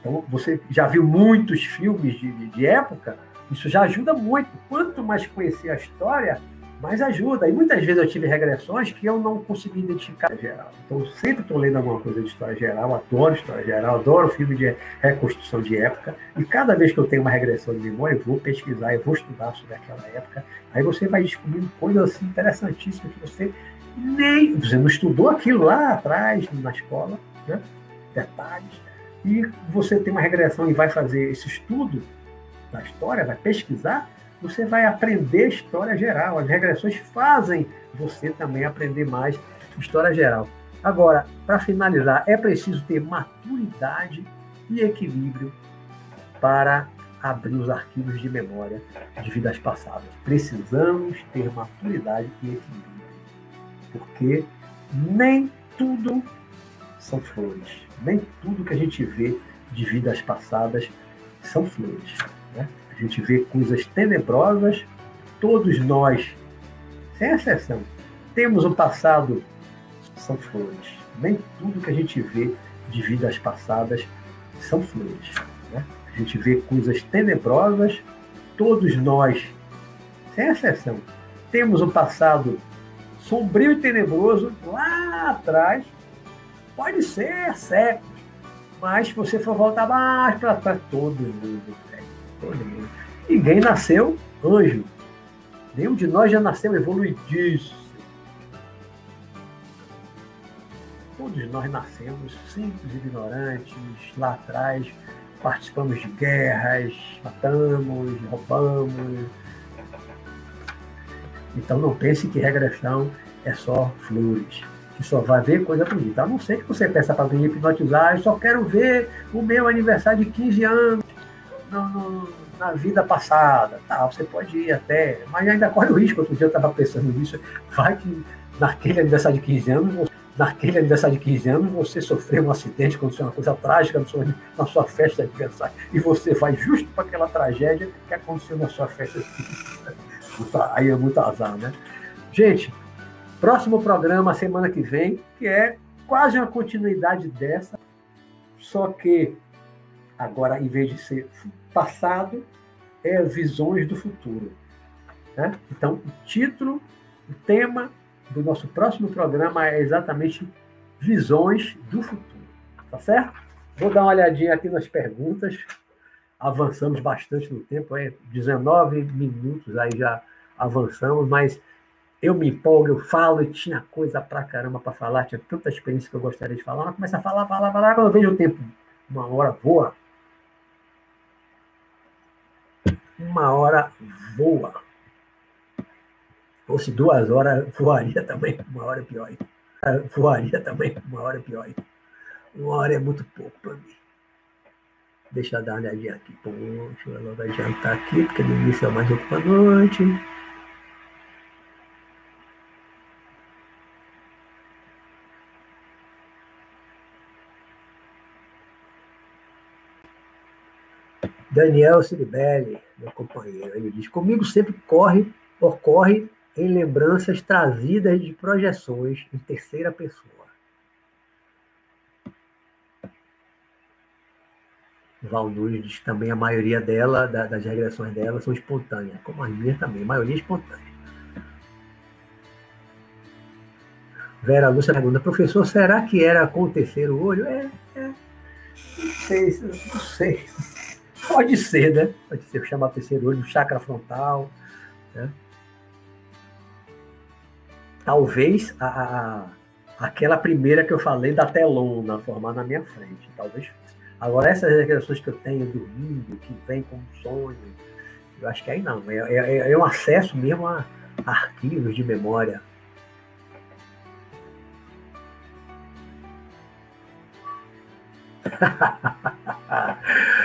Então, você já viu muitos filmes de, de época, isso já ajuda muito. Quanto mais conhecer a história, mas ajuda. E muitas vezes eu tive regressões que eu não consegui identificar geral. Então, eu sempre estou lendo alguma coisa de história geral, adoro história geral, adoro filme de reconstrução de época. E cada vez que eu tenho uma regressão de memória, eu vou pesquisar, eu vou estudar sobre aquela época. Aí você vai descobrindo coisas assim, interessantíssimas que você nem. Você não estudou aquilo lá atrás, na escola, né? detalhes. e você tem uma regressão e vai fazer esse estudo da história, vai pesquisar, você vai aprender história geral. As regressões fazem você também aprender mais história geral. Agora, para finalizar, é preciso ter maturidade e equilíbrio para abrir os arquivos de memória de vidas passadas. Precisamos ter maturidade e equilíbrio, porque nem tudo são flores, nem tudo que a gente vê de vidas passadas são flores. Né? A gente vê coisas tenebrosas, todos nós, sem exceção, temos um passado são flores. Nem tudo que a gente vê de vidas passadas são flores. Né? A gente vê coisas tenebrosas, todos nós, sem exceção, temos um passado sombrio e tenebroso lá atrás, pode ser séculos, mas se você for voltar mais para trás, todo mundo, Ninguém nasceu anjo. Nenhum de nós já nasceu evoluidíssimo Todos nós nascemos simples, ignorantes, lá atrás participamos de guerras, matamos, roubamos. Então não pense que regressão é só flores, que só vai ver coisa bonita. A não ser que você peça para alguém hipnotizar, eu só quero ver o meu aniversário de 15 anos no, no, na vida passada. Tá, você pode ir até, mas ainda corre o risco. Outro dia eu estava pensando nisso, vai que naquele aniversário de 15 anos naquele aniversário de 15 anos, você sofreu um acidente, aconteceu uma coisa trágica na sua festa de aniversário, e você vai justo para aquela tragédia que aconteceu na sua festa. Aí é muito azar, né? Gente, próximo programa, semana que vem, que é quase uma continuidade dessa, só que agora, em vez de ser passado, é visões do futuro. Né? Então, o título, o tema do nosso próximo programa é exatamente visões do futuro. Tá certo? Vou dar uma olhadinha aqui nas perguntas. Avançamos bastante no tempo, é 19 minutos aí já avançamos, mas eu me empolgo, eu falo e tinha coisa pra caramba para falar, tinha tanta experiência que eu gostaria de falar, mas começa a falar, falar, falar, quando eu vejo o tempo, uma hora voa. Uma hora voa fosse duas horas, voaria também, uma hora pior. Voaria também, uma hora pior. Uma hora é muito pouco para mim. Deixa eu dar uma olhadinha aqui. Poxa, ela vai jantar aqui, porque no início é mais outro para noite. Daniel Ciribelli, meu companheiro, ele diz: Comigo sempre corre, ocorre em lembranças trazidas de projeções em terceira pessoa. Val diz que também a maioria dela, das regressões dela, são espontâneas, como a minha também, a maioria é espontânea. Vera Lúcia pergunta, professor, será que era com o olho? É, é, não sei, não sei. Pode ser, né? Pode ser chamar terceiro olho, chakra frontal, né? talvez a, a, aquela primeira que eu falei da telona formar na minha frente. Talvez. Agora, essas regressões que eu tenho dormindo, que vem como sonho, eu acho que aí não. É, é, é um acesso mesmo a arquivos de memória.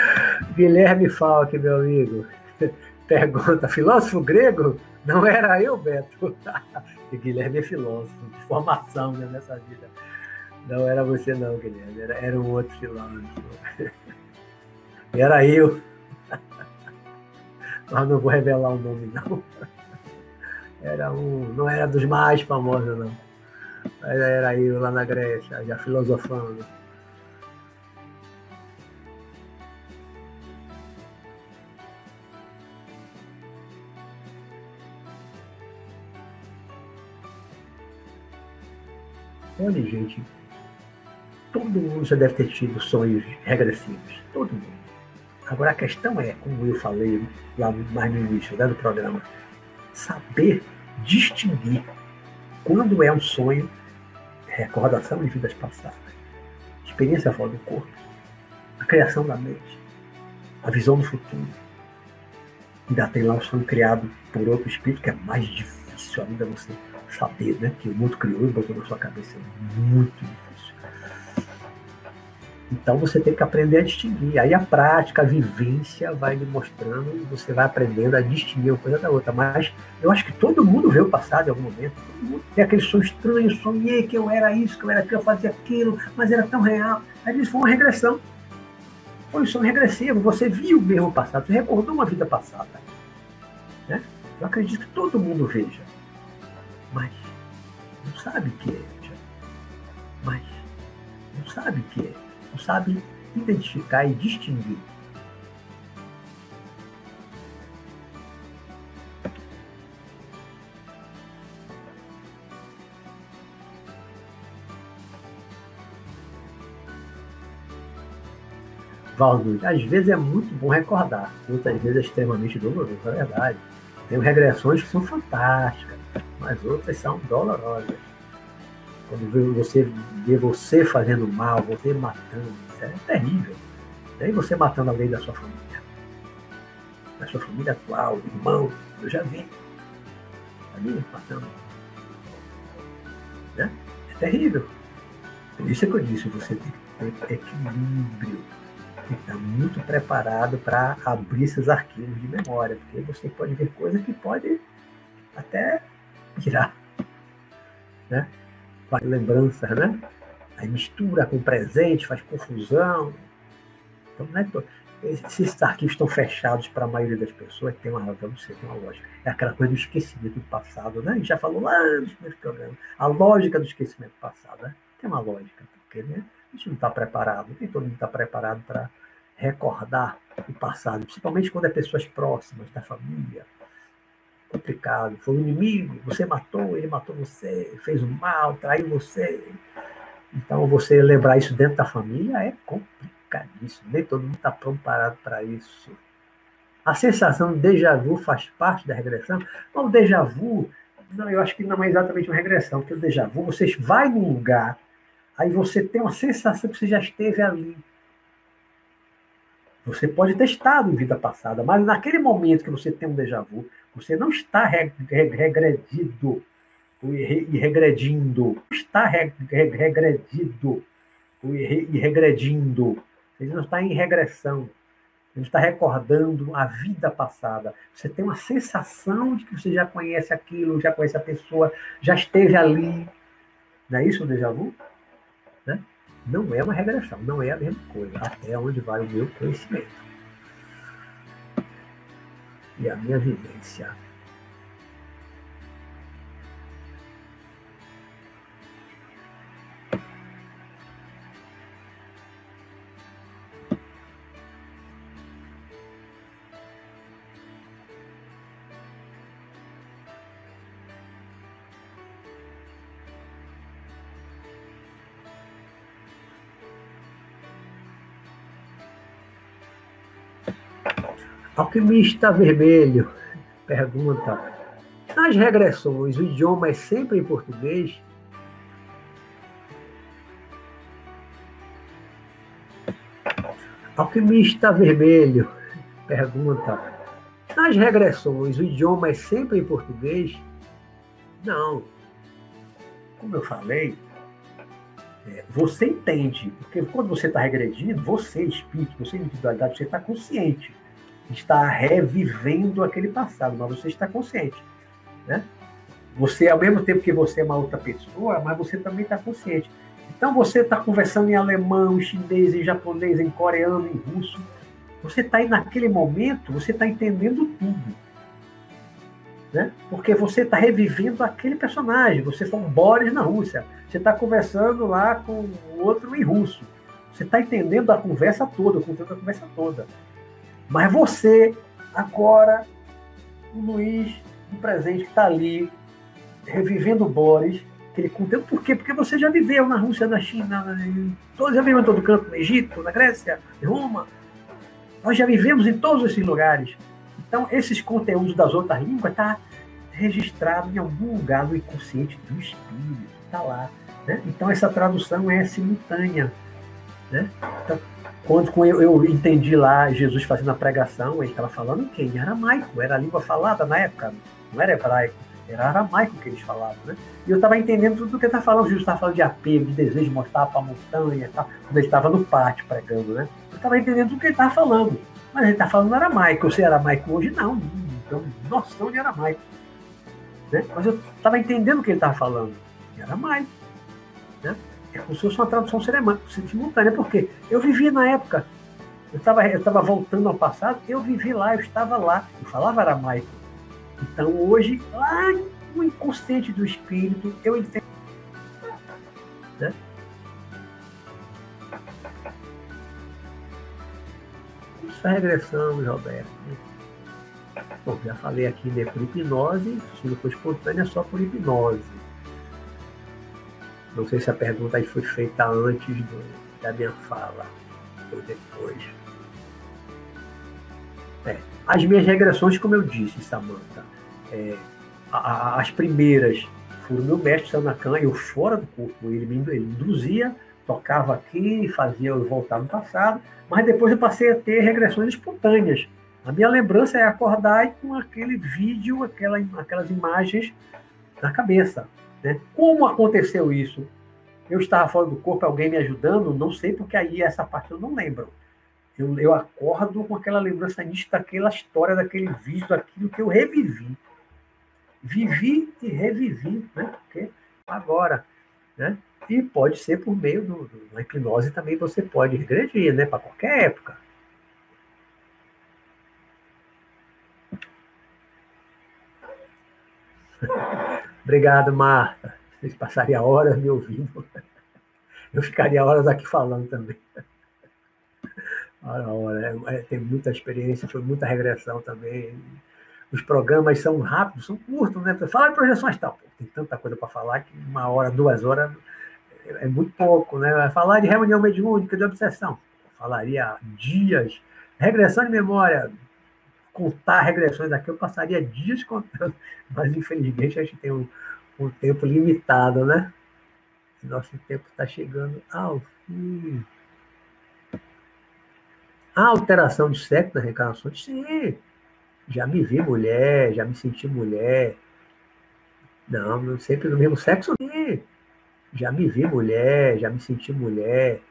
Guilherme Falque, meu amigo. Pergunta: filósofo grego? Não era eu, Beto. E Guilherme é filósofo, de formação né, nessa vida. Não era você não, Guilherme, era, era um outro filósofo. Era eu. Mas não vou revelar o nome, não. Era um. Não era dos mais famosos, não. Mas era eu lá na Grécia, já filosofando. Olha, gente, todo mundo já deve ter tido sonhos regressivos. Todo mundo. Agora a questão é, como eu falei lá mais no início né, do programa, saber distinguir quando é um sonho, recordação de vidas passadas, experiência fora do corpo, a criação da mente, a visão do futuro. Ainda tem lá o sonho criado por outro espírito, que é mais difícil ainda você saber, né? Que o mundo criou e botou na sua cabeça. É muito difícil. Então você tem que aprender a distinguir. Aí a prática, a vivência vai lhe mostrando e você vai aprendendo a distinguir uma coisa da outra. Mas eu acho que todo mundo vê o passado em algum momento. Tem aquele sonho estranho, sonhei que eu era isso, que eu era aquilo, eu fazia aquilo, mas era tão real. Às vezes foi uma regressão. Foi um sonho regressivo. Você viu mesmo o passado, você recordou uma vida passada. Né? Eu acredito que todo mundo veja. Mas não sabe o que é. Mas não sabe o que é não sabe identificar e distinguir. Valdo, às vezes é muito bom recordar, outras vezes é extremamente doloroso, é verdade. Tem regressões que são fantásticas, mas outras são dolorosas. Quando você vê você fazendo mal, você matando, isso é terrível. Daí você matando alguém da sua família, da sua família atual, irmão, eu já vi. Ali matando. Né? É terrível. Por isso é que eu disse, você tem que ter equilíbrio. Estar muito preparado para abrir esses arquivos de memória, porque você pode ver coisas que pode até virar. Né? faz lembranças, né? Aí mistura com presente, faz confusão. Então, né, se esses arquivos estão fechados para a maioria das pessoas, tem uma razão, não sei, tem uma lógica. É aquela coisa do esquecimento do passado, né? A gente já falou lá nos programas. A lógica do esquecimento do passado, né? Tem uma lógica, porque né, a gente não está preparado, nem todo mundo está preparado para recordar o passado, principalmente quando é pessoas próximas da família, complicado. Foi um inimigo, você matou, ele matou você, fez o mal, traiu você. Então, você lembrar isso dentro da família é complicadíssimo. Nem todo mundo está preparado para isso. A sensação de déjà vu faz parte da regressão. Mas o déjà vu, não, eu acho que não é exatamente uma regressão, porque o déjà vu, você vai num lugar, aí você tem uma sensação que você já esteve ali. Você pode ter estado em vida passada, mas naquele momento que você tem um déjà vu, você não está regredido e regredindo. Está regredido e regredindo. Você não está em regressão. Você está recordando a vida passada. Você tem uma sensação de que você já conhece aquilo, já conhece a pessoa, já esteve ali. Não é isso o déjà vu? Não é uma regressão, não é a mesma coisa. Até onde vai o meu conhecimento e a minha vivência. Alquimista Vermelho pergunta: nas regressões, o idioma é sempre em português? Alquimista Vermelho pergunta: nas regressões, o idioma é sempre em português? Não. Como eu falei, é, você entende, porque quando você está regredindo, você, espírito, você, individualidade, você está consciente está revivendo aquele passado, mas você está consciente, né? Você, ao mesmo tempo que você é uma outra pessoa, mas você também está consciente. Então você está conversando em alemão, em chinês, em japonês, em coreano, em russo. Você está aí naquele momento, você está entendendo tudo. Né? Porque você está revivendo aquele personagem. Você foi um Boris na Rússia. Você está conversando lá com outro em russo. Você está entendendo a conversa toda, o conteúdo da conversa toda. Mas você, agora, o Luiz, no presente, que está ali, revivendo Boris, aquele conteúdo. Por quê? Porque você já viveu na Rússia, na China, todos, já viveu em todo canto, no Egito, na Grécia, em Roma. Nós já vivemos em todos esses lugares. Então, esses conteúdos das outras línguas estão tá registrados em algum lugar no inconsciente do espírito. Está lá. Né? Então, essa tradução é simultânea. Né? Então, quando eu, eu, entendi lá Jesus fazendo a pregação, ele estava falando quem? Em aramaico, era a língua falada na época, não era hebraico, era aramaico que eles falavam, né? E eu estava entendendo tudo o que ele estava falando. Jesus estava falando de apego, de desejo de mostrar para a montanha, tal, quando ele estava no pátio pregando, né? Eu estava entendendo tudo que ele estava falando. Mas ele está falando aramaico. Eu sei aramaico hoje? Não, tenho noção de aramaico. Né? Mas eu estava entendendo o que ele estava falando. Em aramaico. É como se fosse uma tradução simultânea, porque eu vivi na época, eu estava eu tava voltando ao passado, eu vivi lá, eu estava lá, eu falava aramaico. Então hoje, lá no inconsciente do espírito, eu entendo. Né? Isso é regressão, Roberto. Bom, já falei aqui, né, por hipnose, se não for espontânea, é só por hipnose. Não sei se a pergunta foi feita antes do, da minha fala ou depois. É, as minhas regressões, como eu disse, Samantha, é, as primeiras foram meu mestre Sanacan, eu fora do corpo, ele me ele induzia, tocava aqui, fazia eu voltar no passado, mas depois eu passei a ter regressões espontâneas. A minha lembrança é acordar e com aquele vídeo, aquela, aquelas imagens na cabeça. Né? Como aconteceu isso? Eu estava fora do corpo, alguém me ajudando? Não sei, porque aí essa parte eu não lembro. Eu, eu acordo com aquela lembrança nítida daquela história, daquele vídeo, daquilo que eu revivi. Vivi e revivi, né? Porque agora, né? E pode ser por meio do, do, da hipnose também você pode regredir, né? Para qualquer época. Obrigado, Marta. Vocês passariam horas me ouvindo. Eu ficaria horas aqui falando também. Ora, ora, é, tem muita experiência, foi muita regressão também. Os programas são rápidos, são curtos, né? Fala de projeção astral. tem tanta coisa para falar que uma hora, duas horas é muito pouco, né? Falar de reunião mediúnica, de obsessão. falaria dias. Regressão de memória, contar regressões aqui, eu passaria dias contando, mas infelizmente a gente tem um, um tempo limitado, né? Nosso tempo está chegando ao fim. A alteração de sexo nas reencarnações, sim. Já me vi mulher, já me senti mulher. Não, sempre no mesmo sexo, sim. Já me vi mulher, já me senti mulher.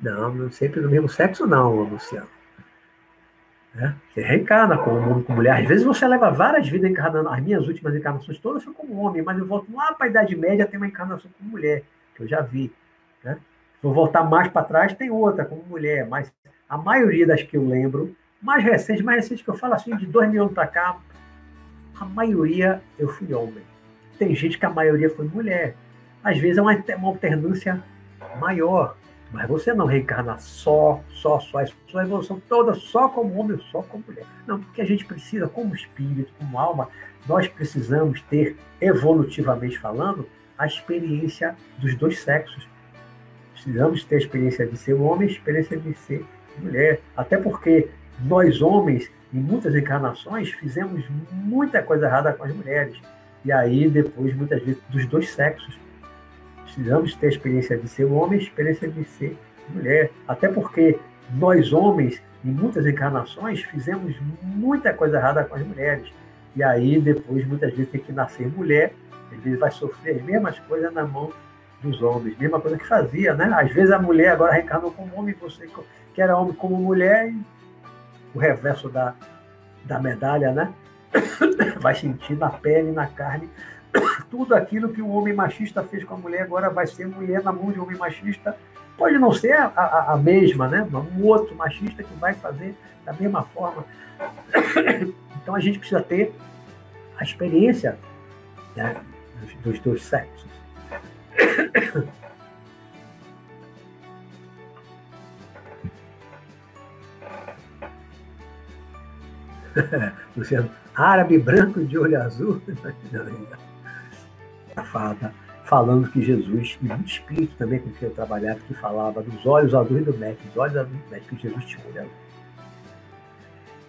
Não, sempre no mesmo sexo, não, Luciano. Né? Você reencarna como com mulher. Às vezes você leva várias vidas encarnando. As minhas últimas encarnações todas foi como homem, mas eu volto lá para a Idade Média, tem uma encarnação como mulher, que eu já vi. Né? Se eu voltar mais para trás, tem outra como mulher, mas a maioria das que eu lembro, mais recente, mais recente que eu falo assim, de dois mil anos para cá, a maioria eu fui homem. Tem gente que a maioria foi mulher. Às vezes é uma, uma alternância maior. Mas você não reencarna só, só, só, sua evolução toda só como homem, só como mulher. Não, porque a gente precisa, como espírito, como alma, nós precisamos ter, evolutivamente falando, a experiência dos dois sexos. Precisamos ter a experiência de ser homem, a experiência de ser mulher. Até porque nós, homens, em muitas encarnações, fizemos muita coisa errada com as mulheres. E aí, depois, muitas vezes, dos dois sexos precisamos ter a experiência de ser homem, a experiência de ser mulher. Até porque nós, homens, em muitas encarnações, fizemos muita coisa errada com as mulheres. E aí, depois, muitas vezes, tem que nascer mulher, às vezes vai sofrer as mesmas coisas na mão dos homens, mesma coisa que fazia, né? Às vezes a mulher agora reencarnou como homem, você que era homem como mulher, e o reverso da, da medalha, né? Vai sentir na pele, na carne, tudo aquilo que o homem machista fez com a mulher agora vai ser mulher na mão de homem machista. Pode não ser a, a, a mesma, né? Um outro machista que vai fazer da mesma forma. Então a gente precisa ter a experiência né, dos, dois sexos. Luciano, árabe branco de olho azul. falando que Jesus, e muito espírito também com quem eu trabalhava, que falava dos olhos azuis do mestre, dos olhos azuis do mestre, que Jesus tinha azul.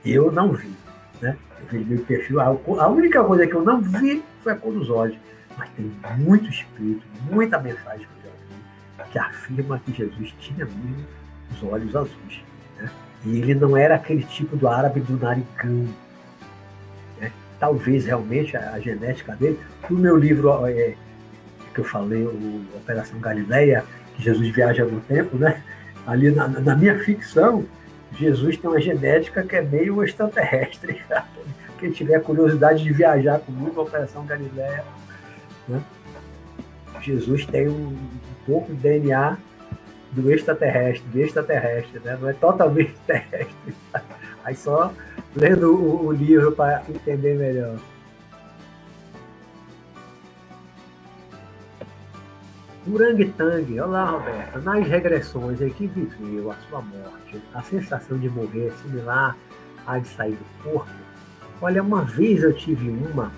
Eu não vi, né? Eu vi meu perfil, a única coisa que eu não vi foi a cor dos olhos, mas tem muito espírito, muita mensagem que eu já vi, que afirma que Jesus tinha mesmo os olhos azuis. Né? E ele não era aquele tipo do árabe do narigão. Talvez realmente a, a, genética dele. No meu livro é, que eu falei, o Operação Galileia, que Jesus viaja no tempo, né? ali na, na minha ficção, Jesus tem uma genética que é meio extraterrestre. Quem tiver curiosidade de viajar comigo, a Operação Galileia, né? Jesus tem um, um pouco de DNA do extraterrestre, do extraterrestre, né? não é totalmente terrestre. Aí só lendo o, o livro para entender melhor. Oranguetangue, olá Roberto, nas regressões em que viveu a sua morte, a sensação de morrer é similar à de sair do corpo? Olha, uma vez eu tive uma,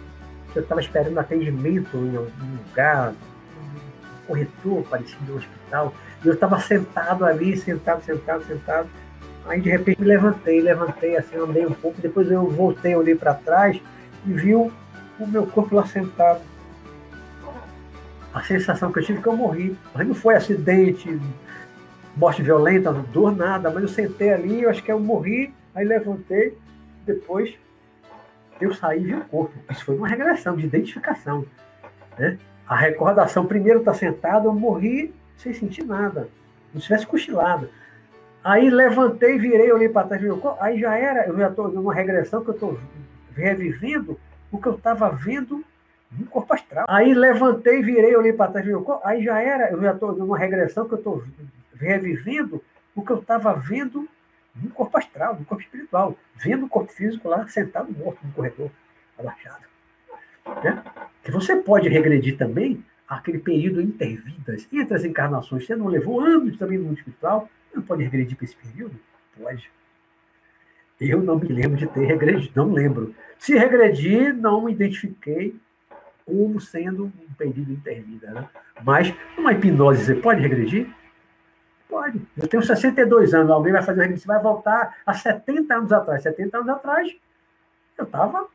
que eu estava esperando atendimento em algum lugar, um corretor parecido no hospital, e eu estava sentado ali, sentado, sentado, sentado. Aí de repente levantei, levantei assim, andei um pouco, depois eu voltei, olhei para trás e vi o, meu corpo lá sentado. A sensação que eu tive é que eu morri. Mas não foi acidente, morte violenta, dor, nada, mas eu sentei ali, eu acho que eu morri, aí levantei, depois eu saí e vi o corpo. Isso foi uma regressão de identificação. Né? A recordação, primeiro está sentado, eu morri, sem sentir nada. Não tivesse cochilado. Aí levantei, virei, olhei para trás, aí já era, eu já estou numa regressão que eu estou revivendo o que eu estava vendo no corpo astral. Aí levantei, virei, olhei para trás, aí já era, eu já estou numa regressão que eu estou revivendo o que eu estava vendo no corpo astral, no corpo espiritual, vendo o corpo físico lá sentado morto no corredor, abaixado. Né? Que você pode regredir também aquele período intervidas, entre as encarnações, você não levou anos também no mundo espiritual, não pode regredir para esse período? Pode. Eu não me lembro de ter regredido, não lembro. Se regredir, não identifiquei como sendo um período intervida. Né? Mas uma hipnose, você pode regredir? Pode. Eu tenho 62 anos, alguém vai fazer você vai voltar a 70 anos atrás. 70 anos atrás, eu estava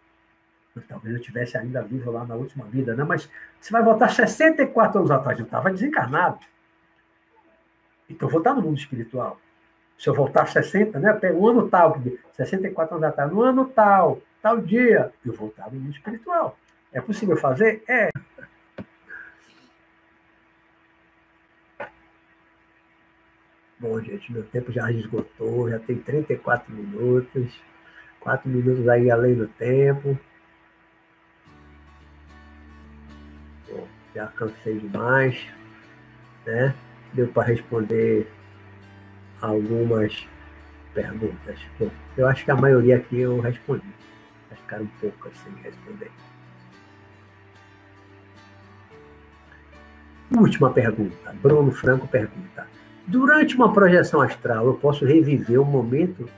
talvez eu tivesse ainda vivo lá na última vida, né? mas você vai voltar 64 anos atrás, eu estava desencarnado. Então eu vou estar no mundo espiritual. Se eu voltar 60, né? O ano tal, 64 anos atrás, no ano tal, tal dia, eu vou estar no mundo espiritual. É possível fazer? É. Bom, gente, meu tempo já esgotou, já tem 34 minutos. 4 minutos aí além do tempo. já cansei demais, né? Deu para responder algumas perguntas. Bom, eu acho que a maioria aqui eu respondi. Vai ficar um pouco sem responder. Última pergunta. Bruno Franco pergunta: Durante uma projeção astral, eu posso reviver o momento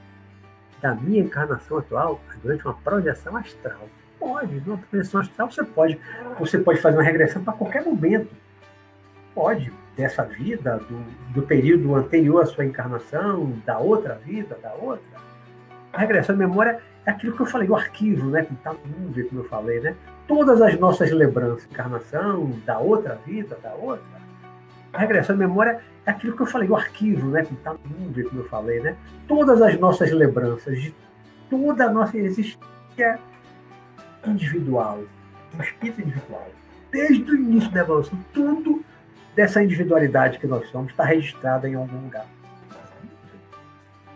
da minha encarnação atual? Durante uma projeção astral. Pode, numa projeção astral você pode. Você pode fazer uma regressão para qualquer momento. Pode, dessa vida, do, do período anterior à sua encarnação, da outra vida, da outra. A regressão de memória é aquilo que eu falei, o arquivo, né? Que está mundo, como eu falei, né? Todas as nossas lembranças, encarnação, da outra vida, da outra. A regressão de memória é aquilo que eu falei, o arquivo, né? Que está mundo, como eu falei, né? Todas as nossas lembranças de toda a nossa existência individual, um espírito individual. Desde o início da evolução, tudo dessa individualidade que nós somos está registrada em algum lugar.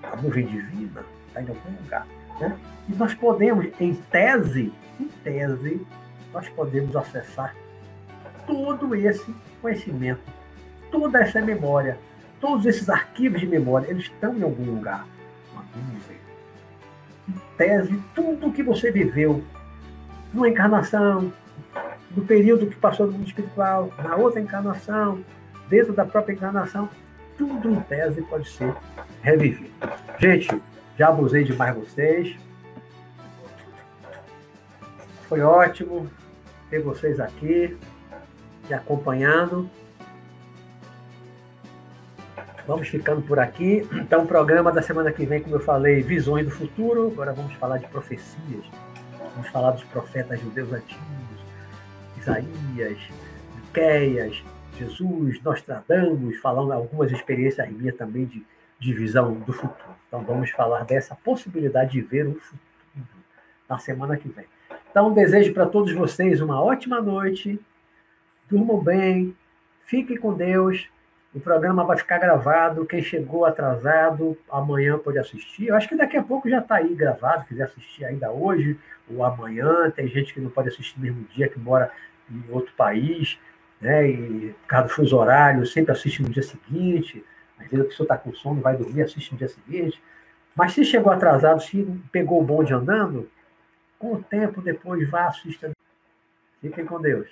A nuvem divina está em algum lugar. Né? E nós podemos, em tese, em tese, nós podemos acessar todo esse conhecimento, toda essa memória, todos esses arquivos de memória, eles estão em algum lugar. Uma nuvem. Em tese, tudo que você viveu numa encarnação, no período que passou no mundo espiritual, na outra encarnação, dentro da própria encarnação, tudo em tese pode ser revivido. Gente, já abusei demais vocês. Foi ótimo ter vocês aqui, me acompanhando. Vamos ficando por aqui. Então, o programa da semana que vem, como eu falei, visões do futuro. Agora vamos falar de profecias Vamos falar dos profetas judeus antigos, Isaías, Miqueias, Jesus, Nostradamus, falando algumas experiências minhas também de, de visão do futuro. Então, vamos falar dessa possibilidade de ver o futuro na semana que vem. Então, desejo para todos vocês uma ótima noite, durmam bem, fiquem com Deus. O programa vai ficar gravado. Quem chegou atrasado, amanhã pode assistir. Eu acho que daqui a pouco já está aí gravado, quiser assistir ainda hoje ou amanhã. Tem gente que não pode assistir no mesmo dia, que mora em outro país, né? E por causa do fuso horário, sempre assiste no dia seguinte. Às vezes a pessoa está com sono, vai dormir, assiste no dia seguinte. Mas se chegou atrasado, se pegou o bonde andando, com o tempo depois vá assistir. Fiquem com Deus.